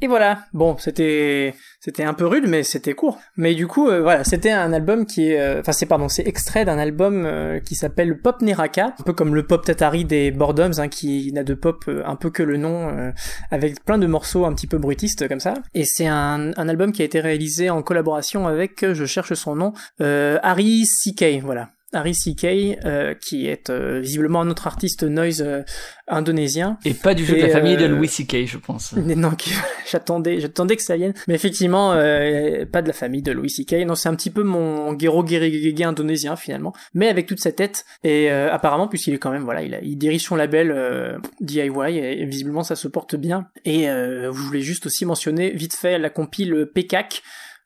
Et voilà. Bon, c'était c'était un peu rude, mais c'était court. Mais du coup, euh, voilà, c'était un album qui est, euh, enfin c'est pardon, c'est extrait d'un album euh, qui s'appelle Pop Neraka, un peu comme le pop Tatari des Boredoms, hein, qui n'a de pop euh, un peu que le nom, euh, avec plein de morceaux un petit peu bruitistes comme ça. Et c'est un, un album qui a été réalisé en collaboration avec, je cherche son nom, Harry C.K. Voilà. Harry C.K., euh, qui est euh, visiblement un autre artiste noise euh, indonésien. Et pas du tout de la famille de euh, Louis C.K., je pense. Non, j'attendais, j'attendais que ça vienne. Mais effectivement, euh, pas de la famille de Louis C.K. Non, c'est un petit peu mon Gero Gerigege indonésien finalement, mais avec toute sa tête. Et euh, apparemment, puisqu'il est quand même, voilà, il, a, il dirige son label euh, DIY et, et visiblement ça se porte bien. Et euh, je voulais juste aussi mentionner vite fait la compile PKAK.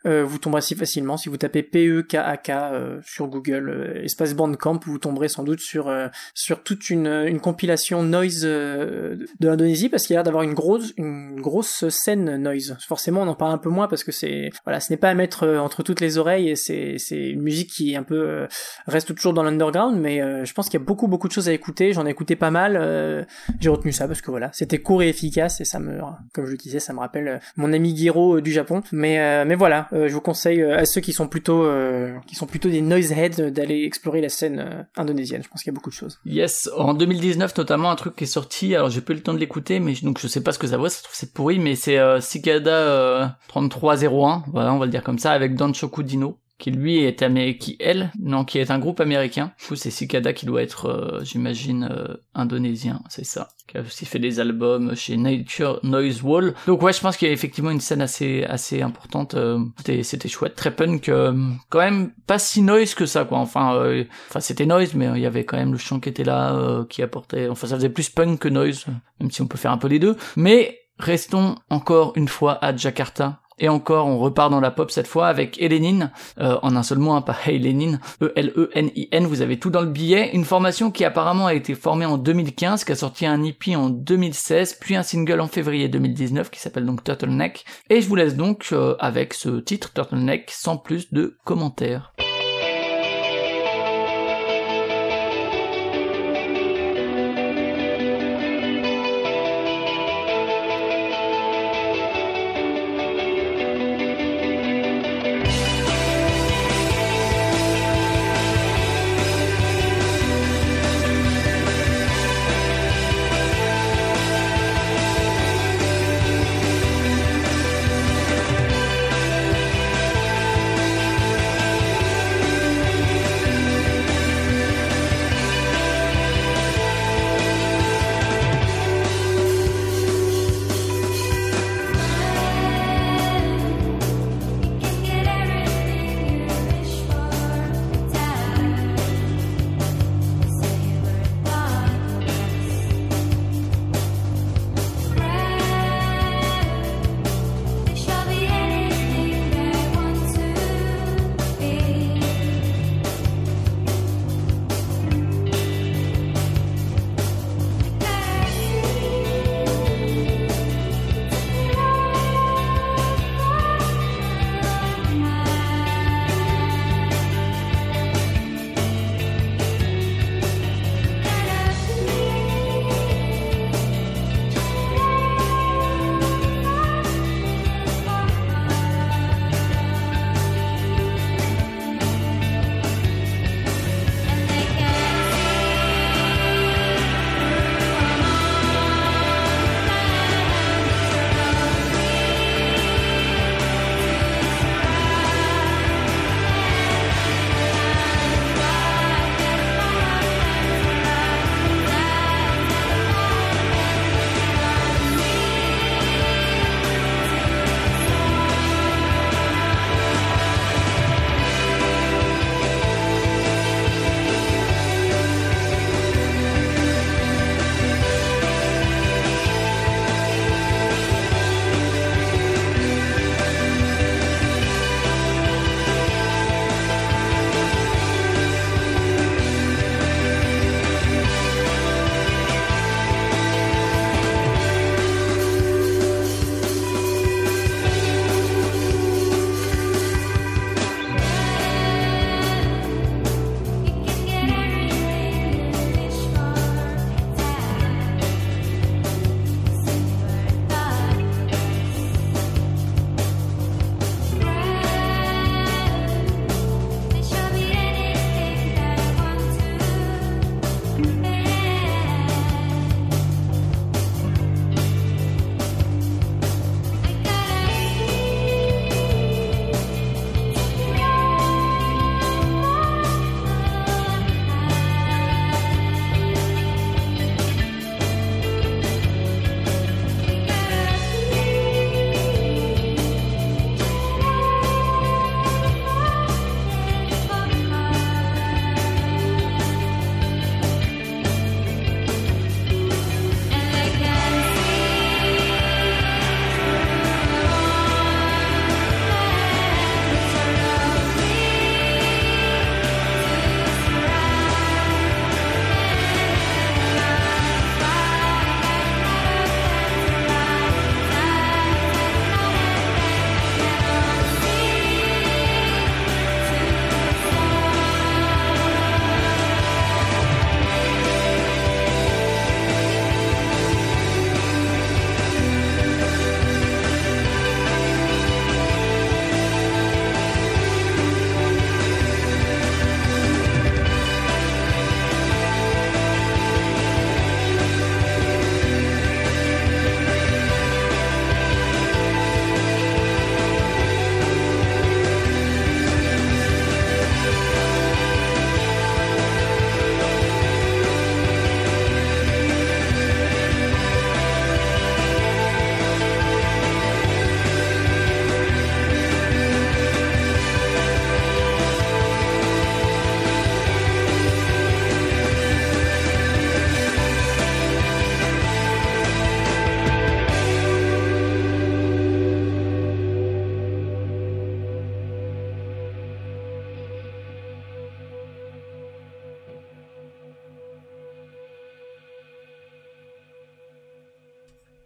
Euh, vous tomberez si facilement si vous tapez P-E-K-A-K euh, sur Google euh, espace Bandcamp vous tomberez sans doute sur euh, sur toute une, une compilation noise euh, de l'Indonésie parce qu'il y a l'air d'avoir une grosse une grosse scène noise. Forcément, on en parle un peu moins parce que c'est voilà, ce n'est pas à mettre entre toutes les oreilles et c'est c'est une musique qui est un peu reste toujours dans l'underground mais je pense qu'il y a beaucoup beaucoup de choses à écouter, j'en ai écouté pas mal, j'ai retenu ça parce que voilà, c'était court et efficace et ça me comme je le disais, ça me rappelle mon ami Giro du Japon. Mais mais voilà, je vous conseille euh, à ceux qui sont plutôt euh, qui sont plutôt des noiseheads euh, d'aller explorer la scène euh, indonésienne. Je pense qu'il y a beaucoup de choses. Yes, en 2019 notamment un truc qui est sorti, alors j'ai pas eu le temps de l'écouter, mais je- donc je sais pas ce que ça vaut, ça se trouve c'est pourri, mais c'est euh, Cicada euh, 3301, voilà on va le dire comme ça, avec Dan Dino qui lui est amé qui elle non qui est un groupe américain. Du coup c'est Cicada qui doit être euh, j'imagine euh, indonésien c'est ça. Qui a aussi fait des albums chez Nature Noise Wall. Donc ouais je pense qu'il y a effectivement une scène assez assez importante euh, c'était c'était chouette. Très punk euh, quand même pas si noise que ça quoi. Enfin enfin c'était noise mais il y avait quand même le chant qui était là qui apportait enfin ça faisait plus punk que noise même si on peut faire un peu les deux. Mais restons encore une fois à Jakarta et encore, on repart dans la pop cette fois avec Elenin, euh, en un seul mot, hein, pas Hey Lenin, E-L-E-N-I-N, vous avez tout dans le billet. Une formation qui apparemment a été formée en 2015, qui a sorti un EP en 2016, puis un single en février 2019 qui s'appelle donc Turtleneck. Et je vous laisse donc euh, avec ce titre Turtleneck sans plus de commentaires.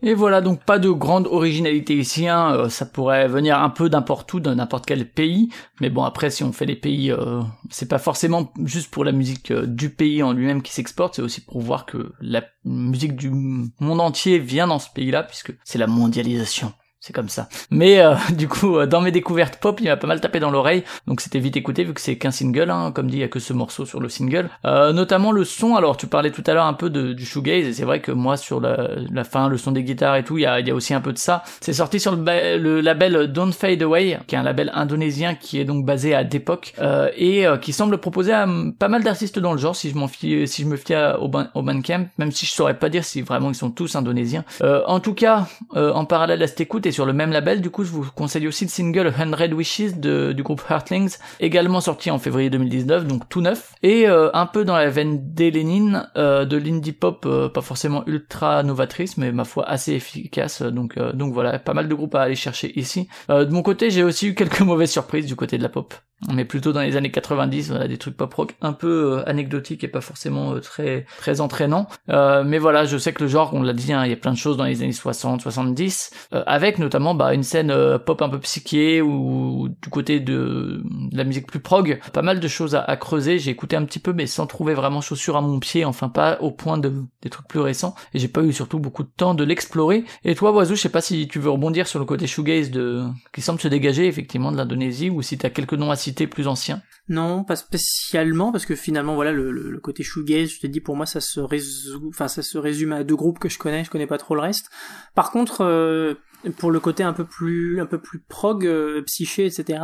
Et voilà, donc pas de grande originalité ici, hein. euh, ça pourrait venir un peu n'importe où, dans n'importe quel pays, mais bon après si on fait les pays, euh, c'est pas forcément juste pour la musique euh, du pays en lui-même qui s'exporte, c'est aussi pour voir que la musique du monde entier vient dans ce pays-là, puisque c'est la mondialisation. C'est comme ça. Mais euh, du coup, euh, dans mes découvertes pop, il m'a pas mal tapé dans l'oreille, donc c'était vite écouté vu que c'est qu'un single, hein, comme dit, il y a que ce morceau sur le single. Euh, notamment le son. Alors, tu parlais tout à l'heure un peu de, du shoegaze, et c'est vrai que moi sur la, fin, le son des guitares et tout, il y a, aussi un peu de ça. C'est sorti sur le, label Don't Fade Away, qui est un label indonésien qui est donc basé à Depok euh, et euh, qui semble proposer à pas mal d'artistes dans le genre, si je m'en fie, si je me fie au, ban- au Bandcamp, même si je saurais pas dire si vraiment ils sont tous indonésiens. Euh, en tout cas, en parallèle à cette écoute sur le même label, du coup, je vous conseille aussi le single 100 Wishes du groupe Heartlings, également sorti en février 2019, donc tout neuf, et euh, un peu dans la veine d'Elenin, euh, de l'indie pop, euh, pas forcément ultra novatrice, mais ma foi assez efficace, donc euh, donc voilà, pas mal de groupes à aller chercher ici. De mon côté, j'ai aussi eu quelques mauvaises surprises du côté de la pop mais plutôt dans les années 90, voilà, des trucs pop rock un peu euh, anecdotiques et pas forcément euh, très très entraînants. Euh, mais voilà, je sais que le genre, on l'a dit, hein, il y a plein de choses dans les années 60, 70, euh, avec notamment bah, une scène euh, pop un peu psyché ou du côté de, la musique plus prog, pas mal de choses à, à creuser. J'ai écouté un petit peu, mais sans trouver vraiment chaussure à mon pied, enfin pas au point de des trucs plus récents. Et j'ai pas eu surtout beaucoup de temps de l'explorer. Et toi, Oiseau, je sais pas si tu veux rebondir sur le côté shoegaze de qui semble se dégager effectivement de l'Indonésie ou si t'as quelques noms à plus anciens. Non, pas spécialement, parce que finalement, voilà, le, côté shoegaze, je te dis, pour moi, ça se résume, enfin, ça se résume à deux groupes que je connais, je connais pas trop le reste. Par contre, euh, pour le côté un peu plus, un peu plus prog, euh, psyché, etc.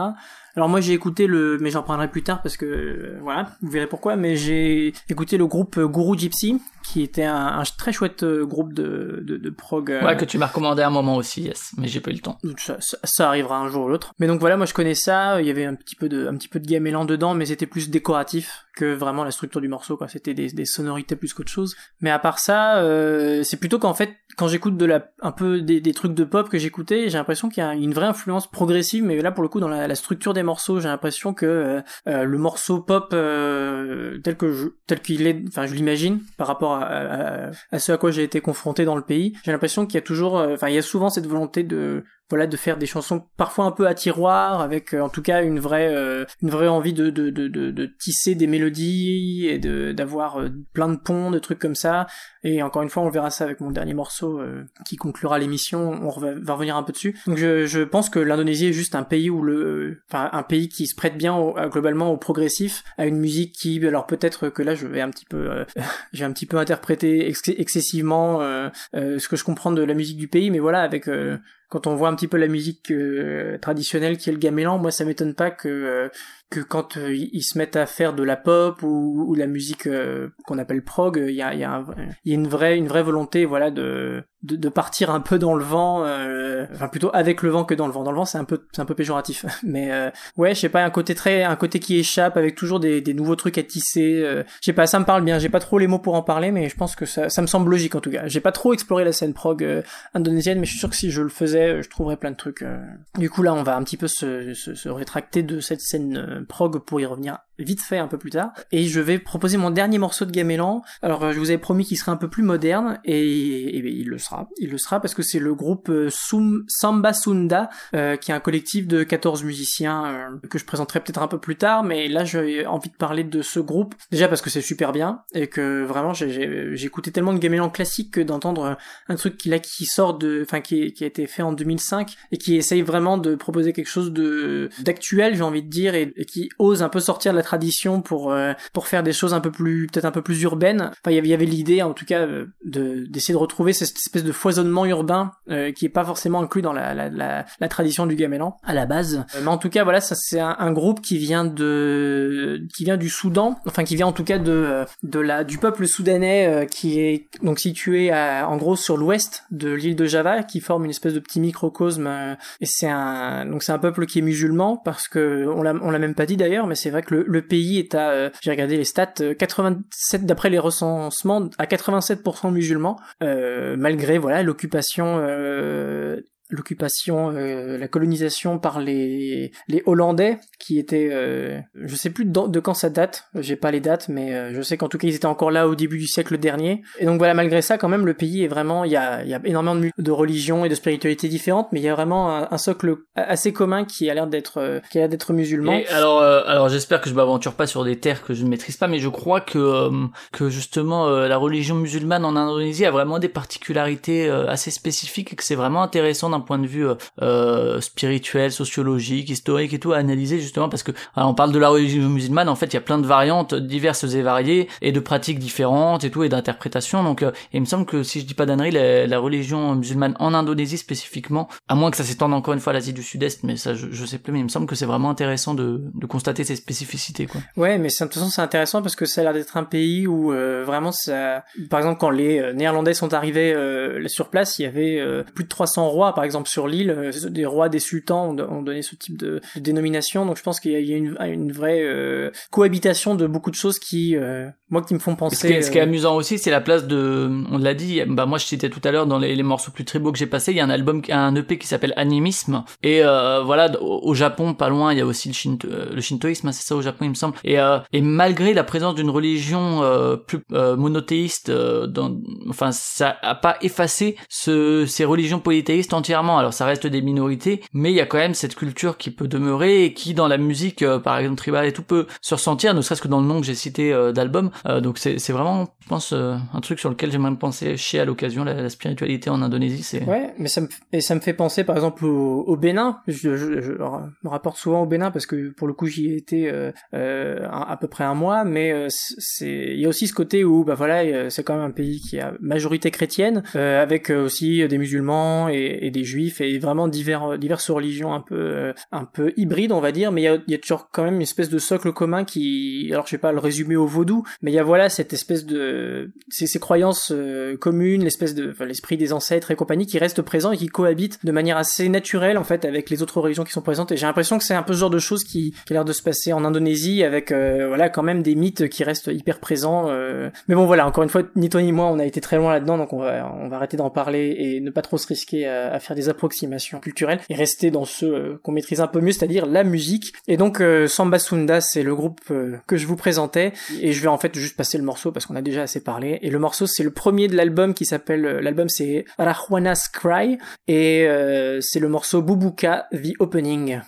Alors moi j'ai écouté le, mais j'en parlerai plus tard parce que euh, voilà, vous verrez pourquoi. Mais j'ai écouté le groupe euh, Guru Gypsy, qui était un, un très chouette groupe de, de, de prog. euh, Ouais, que tu m'as recommandé à un moment aussi, yes, mais j'ai pas eu le temps. ça, ça, ça arrivera un jour ou l'autre. Mais donc voilà, moi je connais ça. Il y avait un petit peu de, un petit peu de gamelan dedans, mais c'était plus décoratif que vraiment la structure du morceau. Quoi, c'était des, des sonorités plus qu'autre chose. Mais à part ça, euh, c'est plutôt qu'en fait, quand j'écoute de la, un peu des, des trucs de pop que j'écoutais, j'ai l'impression qu'il y a une vraie influence progressive. Mais là, pour le coup, dans la, structure des morceaux, j'ai l'impression que euh, euh, le morceau pop euh, tel que je, tel qu'il est, enfin je l'imagine par rapport à, à, à ce à quoi j'ai été confronté dans le pays, j'ai l'impression qu'il y a toujours, enfin il y a souvent cette volonté de voilà de faire des chansons parfois un peu à tiroir avec euh, en tout cas une vraie euh, une vraie envie de de, de, de, tisser des mélodies et de d'avoir euh, plein de ponts de trucs comme ça. Et encore une fois on verra ça avec mon dernier morceau euh, qui conclura l'émission. On va revenir un peu dessus. Donc je, je pense que l'Indonésie est juste un pays où le enfin un pays qui se prête bien au- globalement au progressif à une musique qui alors peut-être que là je vais un petit peu euh, j'ai un petit peu interprété ex- excessivement euh, euh, ce que je comprends de la musique du pays mais voilà avec euh, quand on voit un petit peu la musique euh, traditionnelle qui est le gamelan, moi ça m'étonne pas que euh, que quand euh, ils se mettent à faire de la pop ou, ou la musique euh, qu'on appelle prog, il y a, y, a y a une vraie une vraie volonté voilà de de, de partir un peu dans le vent, euh, enfin plutôt avec le vent que dans le vent. Dans le vent c'est un peu c'est un peu péjoratif, mais euh, ouais je sais pas un côté très un côté qui échappe avec toujours des, des nouveaux trucs à tisser. euh, je sais pas ça me parle bien. J'ai pas trop les mots pour en parler, mais je pense que ça ça me semble logique en tout cas. J'ai pas trop exploré la scène prog euh, indonésienne, mais je suis sûr que si je le faisais, je trouverais plein de trucs. Du coup, là, on va un petit peu se, se, se rétracter de cette scène prog pour y revenir vite fait un peu plus tard. Et je vais proposer mon dernier morceau de gamelan. Alors, euh, je vous avais promis qu'il serait un peu plus moderne, et, il le sera. Il le sera parce que c'est le groupe euh, Sum, Samba Sunda, euh, qui est un collectif de 14 musiciens que je présenterai peut-être un peu plus tard, mais là, j'ai envie de parler de ce groupe. Déjà parce que c'est super bien, et que vraiment, j'ai- écouté tellement de gamelan classique que d'entendre un truc qui là qui sort de enfin qui, qui a été fait en 2005 et qui essaye vraiment de proposer quelque chose de d'actuel j'ai envie de dire et, et qui ose un peu sortir de la tradition pour euh, pour faire des choses un peu plus peut-être un peu plus urbaines. Enfin il y avait, l'idée en tout cas euh, de d'essayer de retrouver cette espèce de foisonnement urbain euh, qui est pas forcément inclus dans la la, la, tradition du gamelan à la base. Mais en tout cas voilà ça c'est un, groupe qui vient de qui vient du Soudan. Enfin qui vient en tout cas de de la du peuple soudanais qui est donc situé en gros sur l'ouest de l'île de Java qui forme une espèce de petit microcosme et c'est un donc c'est un peuple qui est musulman parce que on l'a on l'a même pas dit d'ailleurs mais c'est vrai que le, le pays est à euh, j'ai regardé les stats euh, 87 d'après les recensements à 87% musulmans euh, malgré voilà l'occupation euh, l'occupation, euh, la colonisation par les les Hollandais, qui étaient, euh, je sais plus de, quand ça date, j'ai pas les dates, mais euh, je sais qu'en tout cas ils étaient encore là au début du siècle dernier. Et donc voilà, malgré ça, quand même, le pays est vraiment, il y a, y a énormément de, de religions et de spiritualités différentes, mais il y a vraiment un, socle assez commun qui a l'air d'être, euh, qui a l'air d'être musulman. Et alors, euh, alors j'espère que je m'aventure pas sur des terres que je ne maîtrise pas, mais je crois que que justement la religion musulmane en Indonésie a vraiment des particularités assez spécifiques et que c'est vraiment intéressant point de vue euh, euh, spirituel, sociologique, historique et tout à analyser justement parce que alors, on parle de la religion musulmane, en fait il y a plein de variantes diverses et variées et de pratiques différentes et tout et d'interprétations. Donc, euh, il me semble que si je dis pas d'annerie, la, religion musulmane en Indonésie spécifiquement, à moins que ça s'étende encore une fois à l'Asie du Sud-Est, mais ça je, sais plus, mais il me semble que c'est vraiment intéressant de, constater ces spécificités quoi. Ouais, mais de toute façon c'est intéressant parce que ça a l'air d'être un pays où vraiment ça, par exemple quand les Néerlandais sont arrivés sur place, il y avait plus de 300 rois par exemple sur l'île, euh, des rois, des sultans ont, donné ce type de, de dénomination, donc je pense qu'il y a, il y a une, une vraie euh, cohabitation de beaucoup de choses qui, euh, moi qui me font penser. Ce qui, est, ce qui est amusant aussi, c'est la place de, on l'a dit, bah moi je citais tout à l'heure dans les, les morceaux plus tribaux que j'ai passés, il y a un album, un EP qui s'appelle Animisme, et euh, voilà, au, Japon, pas loin, il y a aussi le, shinto, le shintoïsme, hein, c'est ça au Japon il me semble, et, et malgré la présence d'une religion plus monothéiste, dans, enfin ça a pas effacé ce, ces religions polythéistes entièrement, alors ça reste des minorités, mais il y a quand même cette culture qui peut demeurer et qui dans la musique, euh, par exemple tribal et tout, peut se ressentir, ne serait-ce que dans le nom que j'ai cité euh, d'album, Euh, donc c'est vraiment, je pense, euh, un truc sur lequel j'aimerais me penser chez à l'occasion, la, spiritualité en Indonésie, c'est... Ouais, mais ça me, fait penser par exemple au, Bénin. Je, me rapporte souvent au Bénin parce que pour le coup j'y ai été à peu près un mois, mais il y a aussi ce côté où bah voilà c'est quand même un pays qui a majorité chrétienne avec aussi des musulmans et des juifs et vraiment divers diverses religions un peu euh, un peu hybrides on va dire, mais il y a, toujours quand même une espèce de socle commun qui alors je vais pas le résumer au vaudou, mais il y a voilà cette espèce de ces, ces croyances euh, communes, l'espèce de enfin, l'esprit des ancêtres et compagnie qui reste présent et qui cohabite de manière assez naturelle en fait avec les autres religions qui sont présentes et j'ai l'impression que c'est un peu ce genre de choses qui, a l'air de se passer en Indonésie avec euh, voilà quand même des mythes qui restent hyper présents euh. mais bon voilà encore une fois ni toi ni moi on a été très loin là-dedans donc on va on va arrêter d'en parler et ne pas trop se risquer à faire des approximations culturelles et rester dans ce euh, qu'on maîtrise un peu mieux c'est-à-dire la musique. Et donc euh, Samba Sunda c'est le groupe euh, que je vous présentais. Et je vais en fait juste passer le morceau parce qu'on a déjà assez parlé. Et le morceau c'est le premier de l'album qui s'appelle l'album c'est Rajuana's Cry. Et c'est le morceau Bubuka The Opening.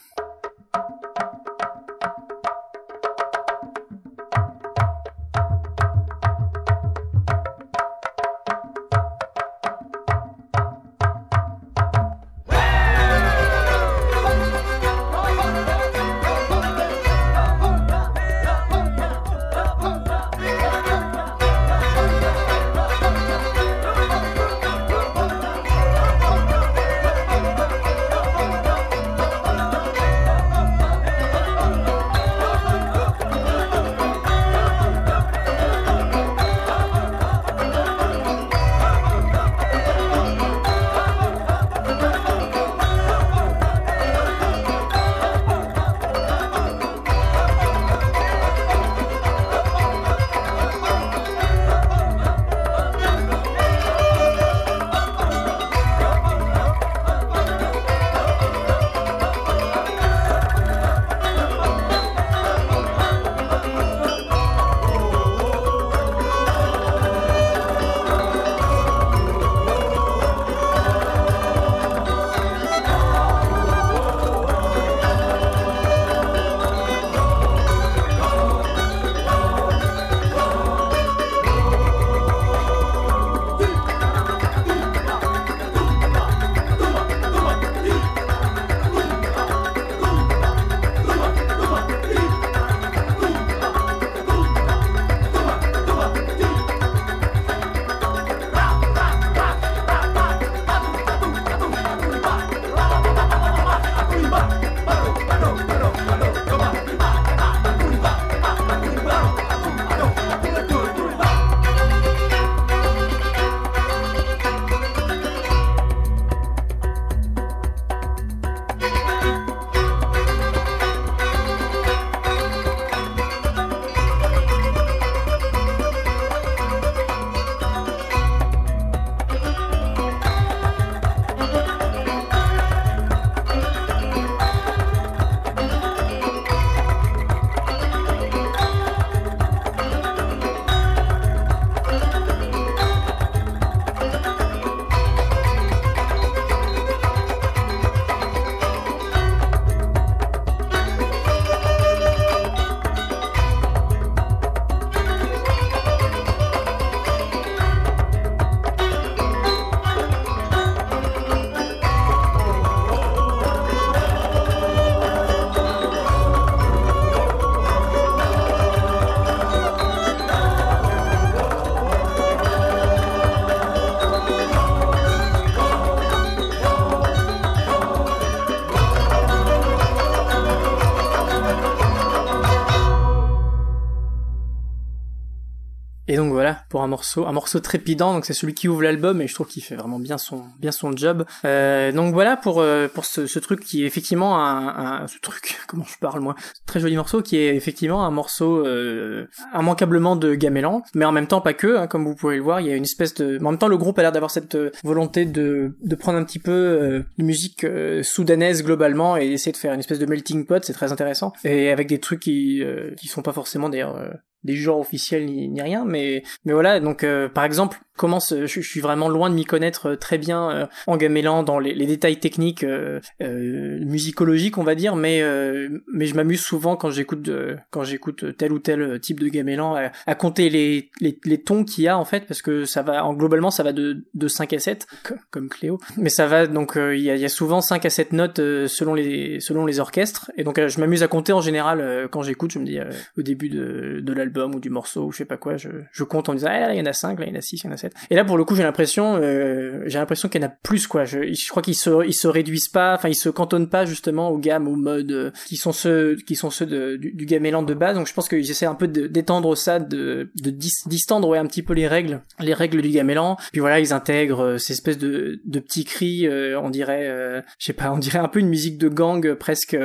Un morceau, un morceau trépidant. Donc c'est celui qui ouvre l'album et je trouve qu'il fait vraiment bien son bien son job. Euh, donc voilà pour euh, pour ce, ce truc qui est effectivement un, un ce truc comment je parle moi très joli morceau qui est effectivement un morceau euh, immanquablement de Gamelan, mais en même temps pas que. hein, comme vous pouvez le voir, il y a une espèce de. mais En même temps, le groupe a l'air d'avoir cette euh, volonté de de prendre un petit peu euh, de musique euh, soudanaise globalement et essayer de faire une espèce de melting pot. C'est très intéressant et avec des trucs qui qui sont pas forcément d'ailleurs des genres officiels ni, ni rien mais mais voilà donc euh, par exemple comment je, suis vraiment loin de m'y connaître euh, très bien euh, en gamelan dans les, les détails techniques euh, euh, musicologiques on va dire mais euh, mais je m'amuse souvent quand j'écoute quand j'écoute tel ou tel type de gamelan à, à compter les, les, les tons qu'il y a en fait parce que ça va en globalement ça va de, de 5 à 7 co- comme Cléo mais ça va donc il y, a, y a souvent 5 à 7 notes selon les selon les orchestres et donc je m'amuse à compter en général quand j'écoute je me dis au début de, de l'album ou du morceau ou je sais pas quoi je, je compte en disant il y en a 5 là il y en a 6 il y en a 7 et là pour le coup j'ai l'impression euh, j'ai l'impression qu'il y en a plus quoi. Je, je crois qu'ils se ils se réduisent pas enfin ils se cantonnent pas justement aux gammes aux modes euh, qui sont ceux qui sont ceux de, du, du gamelan de base. Donc je pense qu'ils essaient un peu d'étendre ça de de dis- distendre ouais un petit peu les règles les règles du gamelan puis voilà ils intègrent euh, ces espèces de de petits cris euh, on dirait euh, je sais pas on dirait un peu une musique de gang euh, presque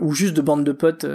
ou juste de bande de potes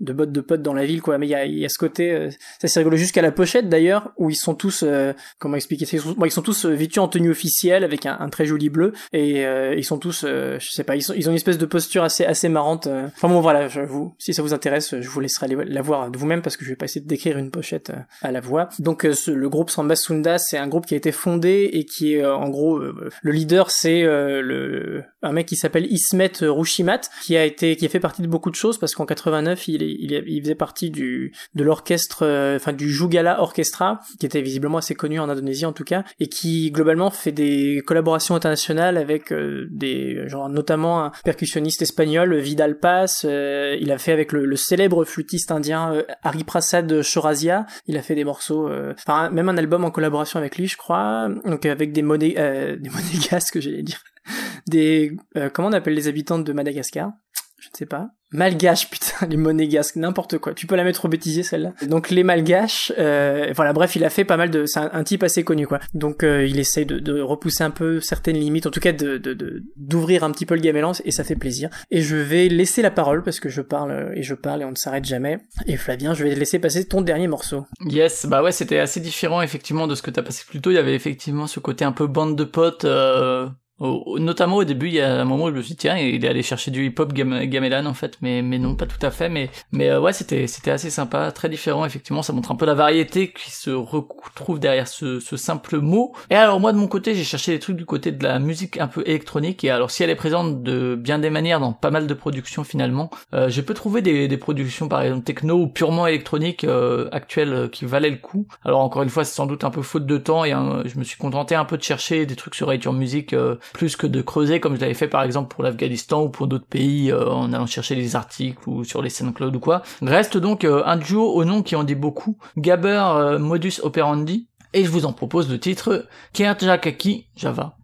de bottes de potes dans la ville quoi. Mais il y a, y a ce côté euh, ça c'est rigolo. Jusqu'à la pochette d'ailleurs où ils sont tous euh, comment expliquer ils bon, ils sont tous euh, vêtus en tenue officielle avec un, un très joli bleu. Et euh, ils sont tous euh, je sais pas ils, sont, ils ont une espèce de posture assez assez marrante euh. enfin bon voilà je vous si ça vous intéresse je vous laisserai aller la voir de vous-même parce que je vais pas essayer de décrire une pochette à la voix. Donc ce- le groupe Samba Sunda c'est un groupe qui a été fondé et qui est en gros le leader c'est le un mec qui s'appelle Ismet Rushimat qui a été qui a fait partie de beaucoup de choses parce qu'en 89 il est, il, faisait partie du de l'orchestre euh, enfin du Jugala Orchestra qui était visiblement assez connu en Indonésie en tout cas et qui globalement fait des collaborations internationales avec euh, des genre notamment un percussionniste espagnol Vidal Paz euh, il a fait avec le, célèbre flûtiste indien Hari Prasad Chorazia. Il a fait des morceaux enfin même un album en collaboration avec lui je crois donc avec des moné euh, des monégasques j'allais dire. Des euh, comment on appelle les habitants de Madagascar? Je ne sais pas. Malgaches, putain, les monégasques, n'importe quoi. Tu peux la mettre au bêtisier celle-là. Donc les malgaches, euh, voilà, bref, il a fait pas mal de, c'est un, type assez connu quoi. Donc euh, il essaye de, repousser un peu certaines limites, en tout cas de d'ouvrir un petit peu le gamelan et ça fait plaisir. Et je vais laisser la parole parce que je parle et je parle et on ne s'arrête jamais. Et Flavien, je vais laisser passer ton dernier morceau. Yes, bah ouais, c'était assez différent effectivement de ce que t'as passé plus tôt. Il y avait effectivement ce côté un peu bande de potes. euh, notamment au début, il y a un moment où je me suis dit tiens, il est allé chercher du hip-hop gam- gamelan en fait, mais mais non, pas tout à fait. Mais mais euh, ouais, c'était c'était assez sympa, très différent effectivement. Ça montre un peu la variété qui se retrouve derrière ce, ce simple mot. Et alors moi de mon côté, j'ai cherché des trucs du côté de la musique un peu électronique. Et alors si elle est présente de bien des manières dans pas mal de productions finalement, euh, j'ai peu trouvé des, des productions par exemple techno ou purement électroniques euh, actuelles euh, qui valaient le coup. Alors encore une fois, c'est sans doute un peu faute de temps et hein, je me suis contenté un peu de chercher des trucs sur iTunes Music euh, plus que de creuser comme je l'avais fait par exemple pour l'Afghanistan ou pour d'autres pays euh, en allant chercher des articles ou sur les SoundCloud ou quoi. Reste donc euh, un duo au nom qui en dit beaucoup, Gabber euh, Modus Operandi. Et je vous en propose le titre Kerjakaki Java.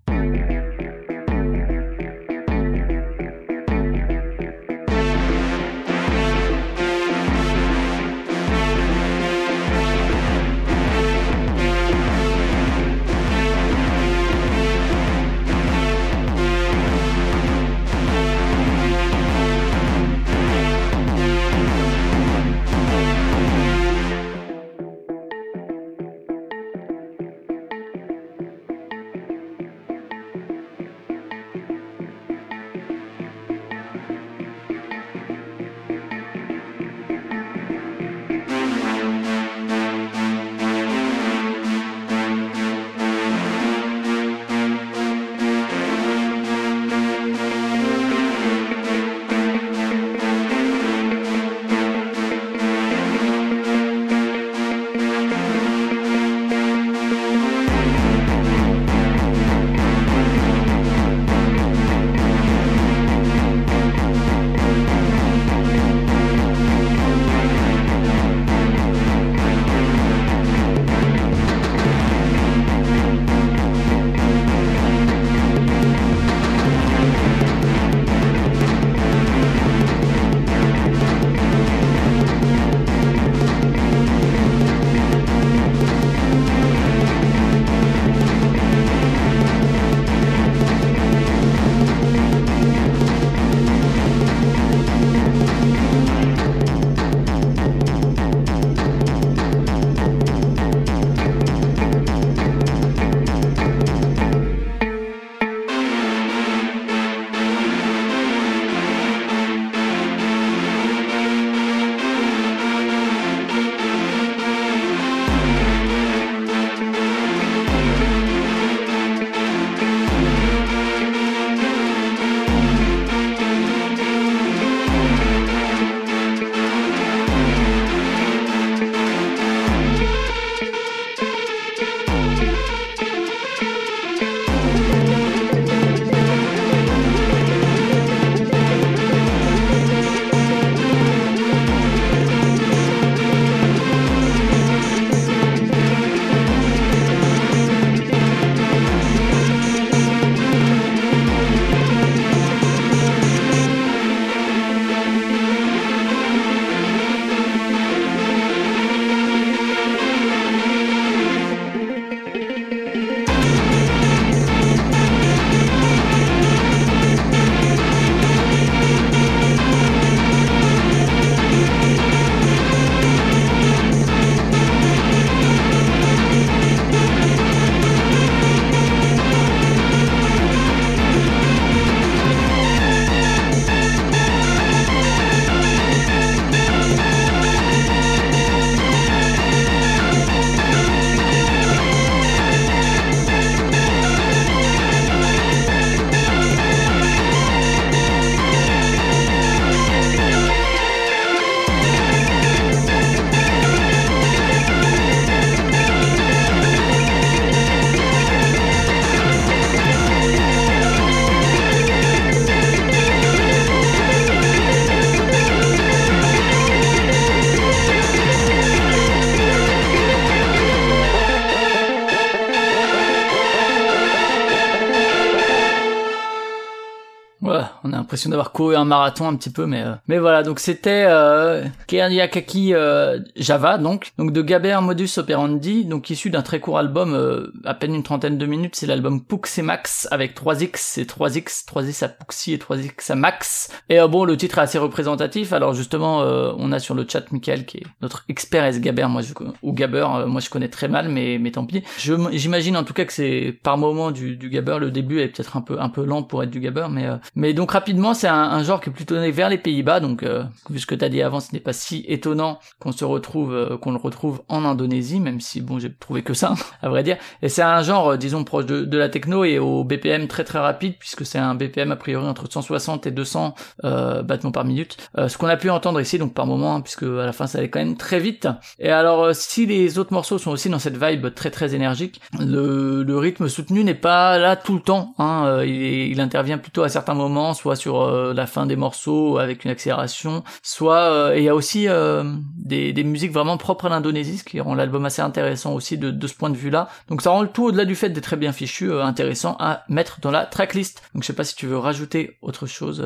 L'impression d'avoir couru un marathon un petit peu, mais euh, mais voilà. Donc c'était euh, Keriakaki euh, Java, donc donc de Gaber Modus Operandi, donc issu d'un très court album, euh, à peine une trentaine de minutes. C'est l'album Pux et Max avec 3x et 3x, 3x à Puxi et 3x à Max. Et euh, bon, le titre est assez représentatif. Alors justement, euh, on a sur le chat Michael qui est notre expert S Gaber, moi ou Gaber, euh, moi je connais très mal, mais mais tant pis. J'imagine en tout cas que c'est par moment du, du Gabber. Le début est peut-être un peu un peu lent pour être du Gabber, mais mais donc rapidement c'est un, genre qui est plutôt tourné vers les Pays-Bas. Donc euh, vu ce que t'as dit avant, ce n'est pas si étonnant qu'on se retrouve euh, qu'on le retrouve en Indonésie, même si bon j'ai trouvé que ça à vrai dire. Et c'est un genre euh, disons proche de, la techno et au BPM très très rapide puisque c'est un BPM a priori entre 160 et 200 euh, battements par minute. Ce qu'on a pu entendre ici donc par moment hein, puisque à la fin ça allait quand même très vite. Et alors si les autres morceaux sont aussi dans cette vibe très très énergique, le, rythme soutenu n'est pas là tout le temps. Hein, il intervient plutôt à certains moments, soit sur euh, la fin des morceaux avec une accélération, soit euh, il y a aussi euh, des, musiques vraiment propres à l'Indonésie, ce qui rend l'album assez intéressant aussi de, ce point de vue-là. Donc ça rend tout au-delà du fait d'être très bien fichu, intéressant à mettre dans la tracklist. Donc je sais pas si tu veux rajouter autre chose,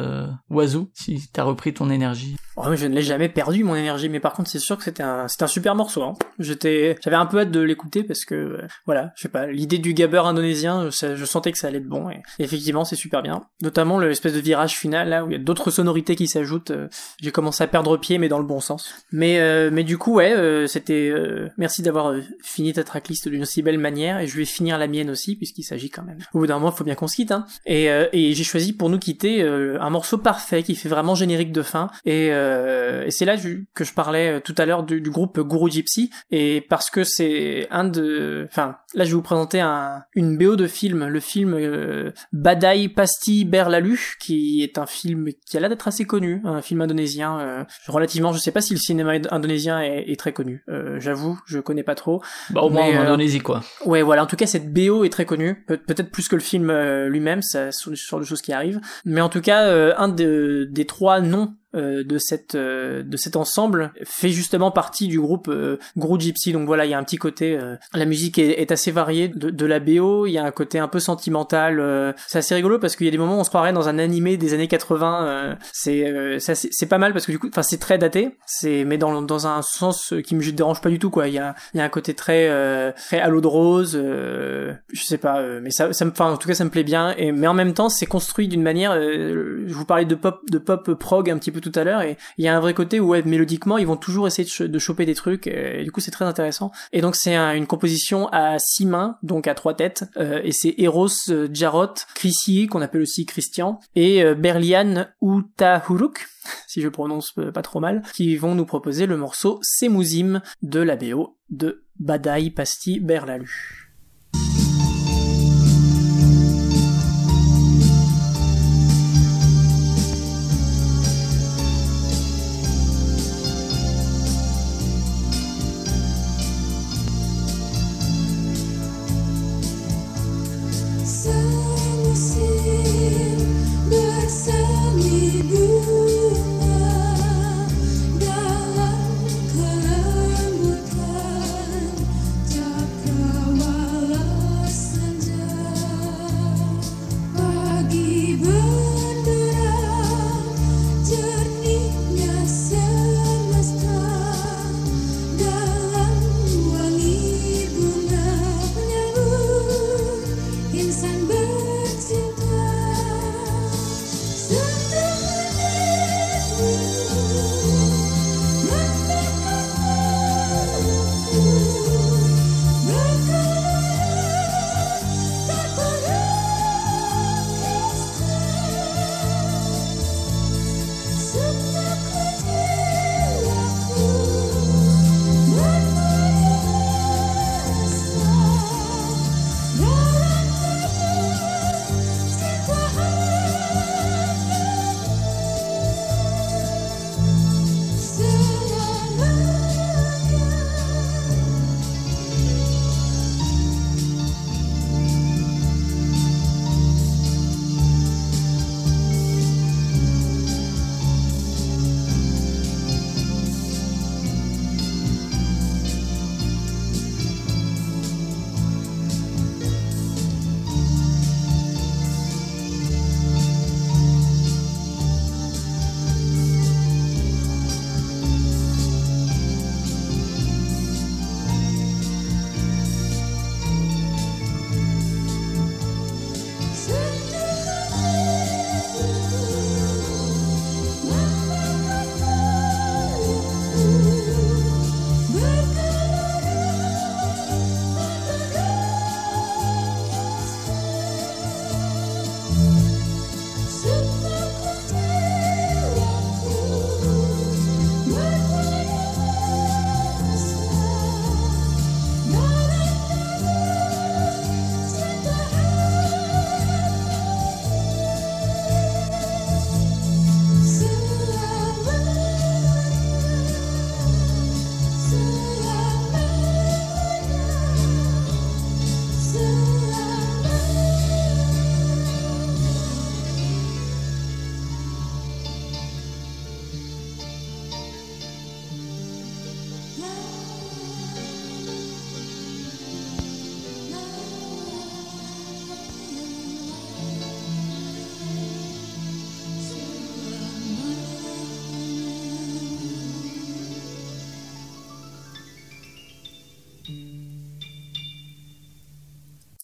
Wazoo, si t'as repris ton énergie. Oh, je ne l'ai jamais perdu mon énergie, mais par contre c'est sûr que c'était un, super morceau. Hein. J'étais, j'avais un peu hâte de l'écouter parce que voilà, je sais pas, l'idée du gabber indonésien, je sentais que ça allait être bon et effectivement c'est super bien. Notamment l'espèce de virage final là où il y a d'autres sonorités qui s'ajoutent. euh, J'ai commencé à perdre pied mais dans le bon sens. Mais euh, mais du coup ouais, euh, c'était euh, merci d'avoir euh, fini ta tracklist d'une si belle manière et je vais finir la mienne aussi puisqu'il s'agit quand même. Au bout d'un moment, il faut bien qu'on se quitte hein. Et, euh, et j'ai choisi pour nous quitter un morceau parfait qui fait vraiment générique de fin. Et, et c'est là que je parlais tout à l'heure du, du groupe Guru Gypsy. Et parce que c'est un de... Enfin, là je vais vous présenter un, une BO de film. Le film Badai Pasti Berlalu, qui est un film qui a l'air d'être assez connu. Un film indonésien. euh, relativement, je sais pas si le cinéma indonésien est, est très connu. Euh, J'avoue, je connais pas trop. Bah au moins en euh, Indonésie quoi. Ouais, voilà. En tout cas, cette BO est très connue. Pe- Peut-être plus que le film euh, lui-même. Ça, ce sortes de choses qui arrivent. Mais en tout cas, euh, un de- des trois noms de cette euh, de cet ensemble fait justement partie du groupe euh, Guru Gypsy. Donc voilà il y a un petit côté euh, la musique est, est assez variée de, de la BO il y a un côté un peu sentimental euh, c'est assez rigolo parce qu'il y a des moments où on se croirait dans un animé des années 80 euh, c'est euh, c'est pas mal parce que du coup enfin c'est très daté. C'est mais dans dans un sens qui me dérange pas du tout quoi. Il y a il y a un côté très euh, très l'eau de rose euh, je sais pas euh, mais ça ça me enfin en tout cas ça me plaît bien. Et mais en même temps c'est construit d'une manière euh, je vous parlais de pop de pop prog un petit peu tout à l'heure et il y a un vrai côté où ouais, mélodiquement ils vont toujours essayer de, ch- de choper des trucs et, du coup c'est très intéressant. Et donc c'est un- une composition à six mains donc à trois têtes euh, et c'est Eros euh, Jarot Chrissy qu'on appelle aussi Christian et euh, Berlian Utahuruk si je prononce euh, pas trop mal qui vont nous proposer le morceau Semuzim de la BO de Badai Pasti Berlalu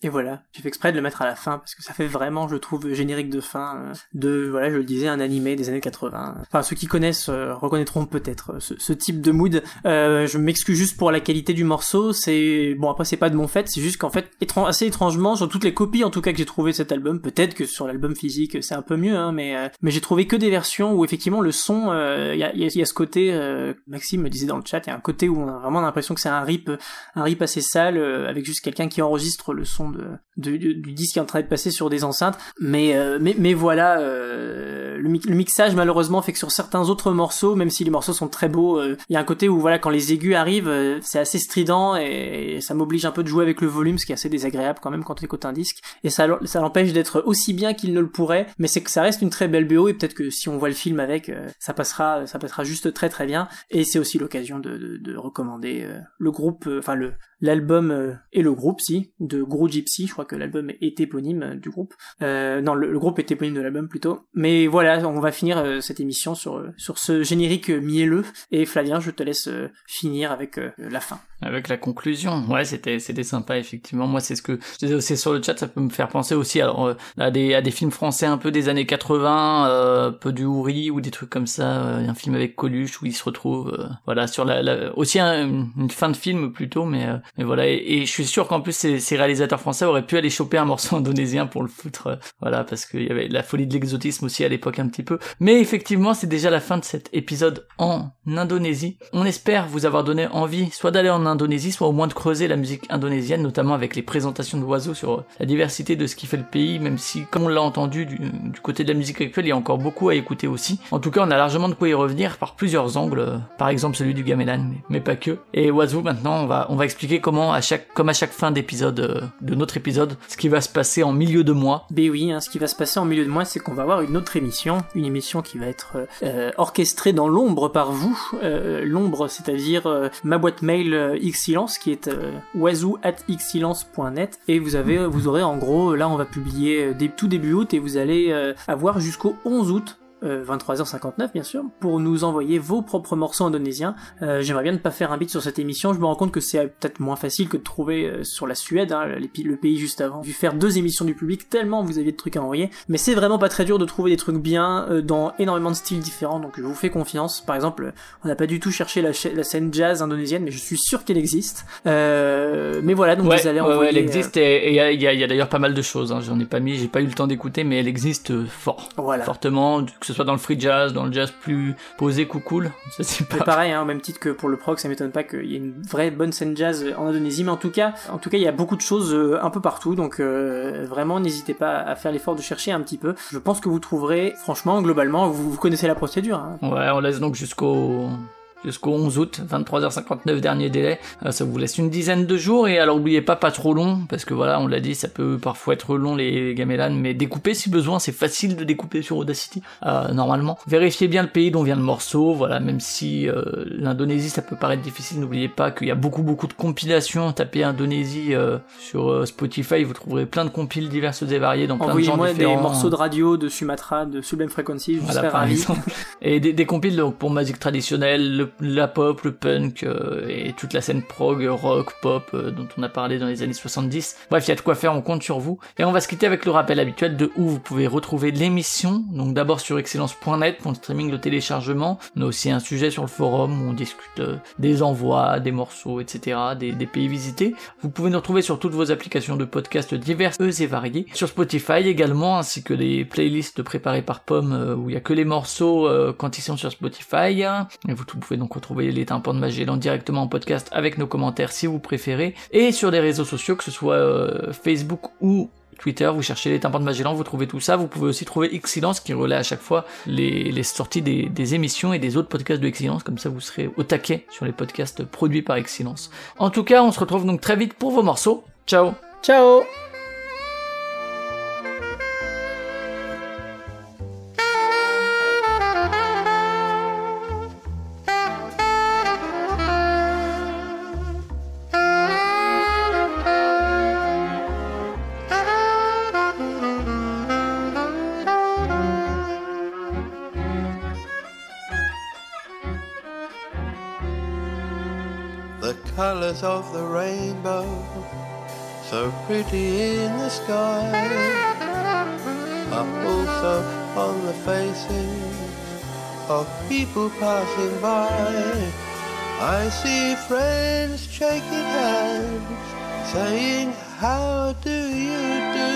Et voilà, j'ai fait exprès de le mettre à la fin parce que ça fait vraiment, je trouve, générique de fin euh, de, voilà, je le disais, un animé des années 80. Enfin, ceux qui connaissent euh, reconnaîtront peut-être euh, ce, ce type de mood. Euh, je m'excuse juste pour la qualité du morceau. C'est bon, après c'est pas de mon fait, c'est juste qu'en fait, étran- assez étrangement, sur toutes les copies en tout cas que j'ai trouvé de cet album, peut-être que sur l'album physique c'est un peu mieux, hein, mais euh, mais j'ai trouvé que des versions où effectivement le son, il y, a, y a- y a ce côté, euh, Maxime me disait dans le chat, il y a un côté où on a vraiment l'impression que c'est un rip, un rip assez sale euh, avec juste quelqu'un qui enregistre le son de, de- du, disque qui est en train de passer sur des enceintes. Mais euh, mais mais voilà, euh, le, mi- le mixage malheureusement fait que sur certains autres morceaux, même si les morceaux sont très beaux, euh, il y a un côté où voilà quand les aigus arrivent, c'est assez strident et, ça m'oblige un peu de jouer avec le volume, ce qui est assez désagréable quand même quand on écoute un disque. Et ça ça l'empêche d'être aussi bien qu'il ne le pourrait, mais c'est que ça reste une très belle BO et peut-être que si on voit le film avec, ça passera ça passera juste très très bien. Et c'est aussi l'occasion de, de, de recommander le groupe, enfin le l'album euh, et le groupe si de Gros Gypsy je crois que l'album est éponyme euh, du groupe euh, non le, groupe est éponyme de l'album plutôt mais voilà on va finir euh, cette émission sur euh, sur ce générique mielleux et Flavien je te laisse euh, finir avec la fin Avec la conclusion, ouais, c'était c'était sympa effectivement. Moi, c'est ce que je disais aussi sur le chat, ça peut me faire penser aussi alors à des à des films français un peu des années 80, euh, un peu du Houri ou des trucs comme ça. un film avec Coluche où il se retrouve, voilà, sur la, la- aussi un- une fin de film plutôt, mais mais voilà. Et, je suis sûr qu'en plus ces, réalisateurs français auraient pu aller choper un morceau indonésien pour le foutre, euh, voilà, parce qu'il y avait la folie de l'exotisme aussi à l'époque un petit peu. Mais effectivement, c'est déjà la fin de cet épisode en Indonésie. On espère vous avoir donné envie, soit d'aller en Indonésie, soit au moins de creuser la musique indonésienne, notamment avec les présentations d'oiseaux sur la diversité de ce qui fait le pays, même si, comme on l'a entendu du, côté de la musique actuelle, il y a encore beaucoup à écouter aussi. En tout cas, on a largement de quoi y revenir par plusieurs angles, euh, par exemple celui du gamelan, mais, mais pas que. Et oiseau, maintenant, on va, on va expliquer comment, à chaque, comme à chaque fin d'épisode, euh, de notre épisode, ce qui va se passer en milieu de mois. Ben oui, hein, ce qui va se passer en milieu de mois, c'est qu'on va avoir une autre émission, une émission qui va être euh, euh, orchestrée dans l'ombre par vous. L'ombre, c'est-à-dire ma boîte mail Xsilence, qui est oiseau at xsilence.net. Et vous avez, vous aurez en gros, là on va publier tout début août et vous allez avoir jusqu'au 11 août euh, 23h59 bien sûr, pour nous envoyer vos propres morceaux indonésiens. Euh, J'aimerais bien ne pas faire un beat sur cette émission, je me rends compte que c'est peut-être moins facile que de trouver euh, sur la Suède, hein, le pays juste avant. J'ai dû faire deux émissions du public tellement vous aviez de trucs à envoyer, mais c'est vraiment pas très dur de trouver des trucs bien euh, dans énormément de styles différents, donc je vous fais confiance. Par exemple, on n'a pas du tout cherché la, scène jazz indonésienne, mais je suis sûr qu'elle existe. Euh, mais voilà, donc Ouais, vous allez ouais, ouais, envoyer... elle existe et il y a, d'ailleurs pas mal de choses. Hein. J'en ai pas mis, j'ai pas eu le temps d'écouter, mais elle existe euh, fort, euh, voilà. fortement, que ce soit dans le free jazz, dans le jazz plus posé, cool. Ça c'est pas. pareil, hein, au même titre que pour le prog, ça m'étonne pas qu'il y ait une vraie bonne scène jazz en Indonésie, mais en tout cas, en tout cas, il y a beaucoup de choses euh, un peu partout, donc euh, vraiment, n'hésitez pas à faire l'effort de chercher un petit peu. Je pense que vous trouverez, franchement, globalement, vous, vous connaissez la procédure. Hein. Ouais, on laisse donc jusqu'au jusqu'au 11 août, 23h59 dernier délai. Euh, ça vous laisse une dizaine de jours et alors n'oubliez pas pas trop long parce que voilà, on l'a dit, ça peut parfois être long les gamelans, mais découper si besoin, c'est facile de découper sur Audacity euh, normalement. Vérifiez bien le pays dont vient le morceau, voilà, même si euh, l'Indonésie ça peut paraître difficile, n'oubliez pas qu'il y a beaucoup beaucoup de compilations. Tapez Indonésie euh, sur Spotify, vous trouverez plein de compiles diverses et variées dans plein de genres Envoyez-moi des différents. morceaux de radio de Sumatra, de Sublime Frequency, je Voilà, serais ravi. exemple. Et des, des compiles donc, pour musique traditionnelle, le- la pop, le punk euh, et toute la scène prog, rock, pop euh, dont on a parlé dans les années 70. Bref, il y a de quoi faire, on compte sur vous. Et on va se quitter avec le rappel habituel de où vous pouvez retrouver l'émission. Donc d'abord sur excellence.net pour le streaming, le téléchargement. On a aussi un sujet sur le forum où on discute euh, des envois, des morceaux, etc., des, des pays visités. Vous pouvez nous retrouver sur toutes vos applications de podcasts diverses et variées. Sur Spotify également, ainsi que les playlists préparées par Pomme où il y a que les morceaux quand ils sont sur Spotify. Et vous pouvez donc retrouver les tympans de Magellan directement en podcast avec nos commentaires si vous préférez. Et sur les réseaux sociaux, que ce soit euh, Facebook ou Twitter, vous cherchez les tympans de Magellan, vous trouvez tout ça. Vous pouvez aussi trouver Excellence qui relaie à chaque fois les, sorties des, des émissions et des autres podcasts de Excellence. Comme ça, vous serez au taquet sur les podcasts produits par Excellence. En tout cas, on se retrouve donc très vite pour vos morceaux. Ciao Ciao colors of the rainbow so pretty in the sky are also on the faces of people passing by. I see friends shaking hands, saying, How do you do?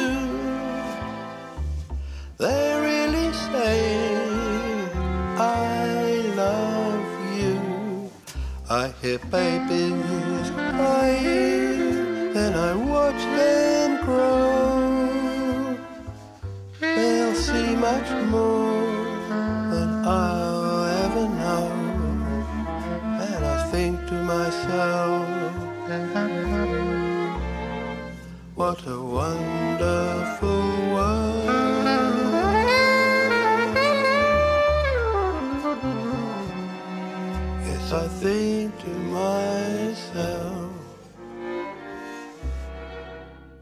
They're really saying, I love you. I hear babies then I watch them grow. They'll see much more than I'll ever know. And I think to myself, what a wonderful world. Yes, I think to myself,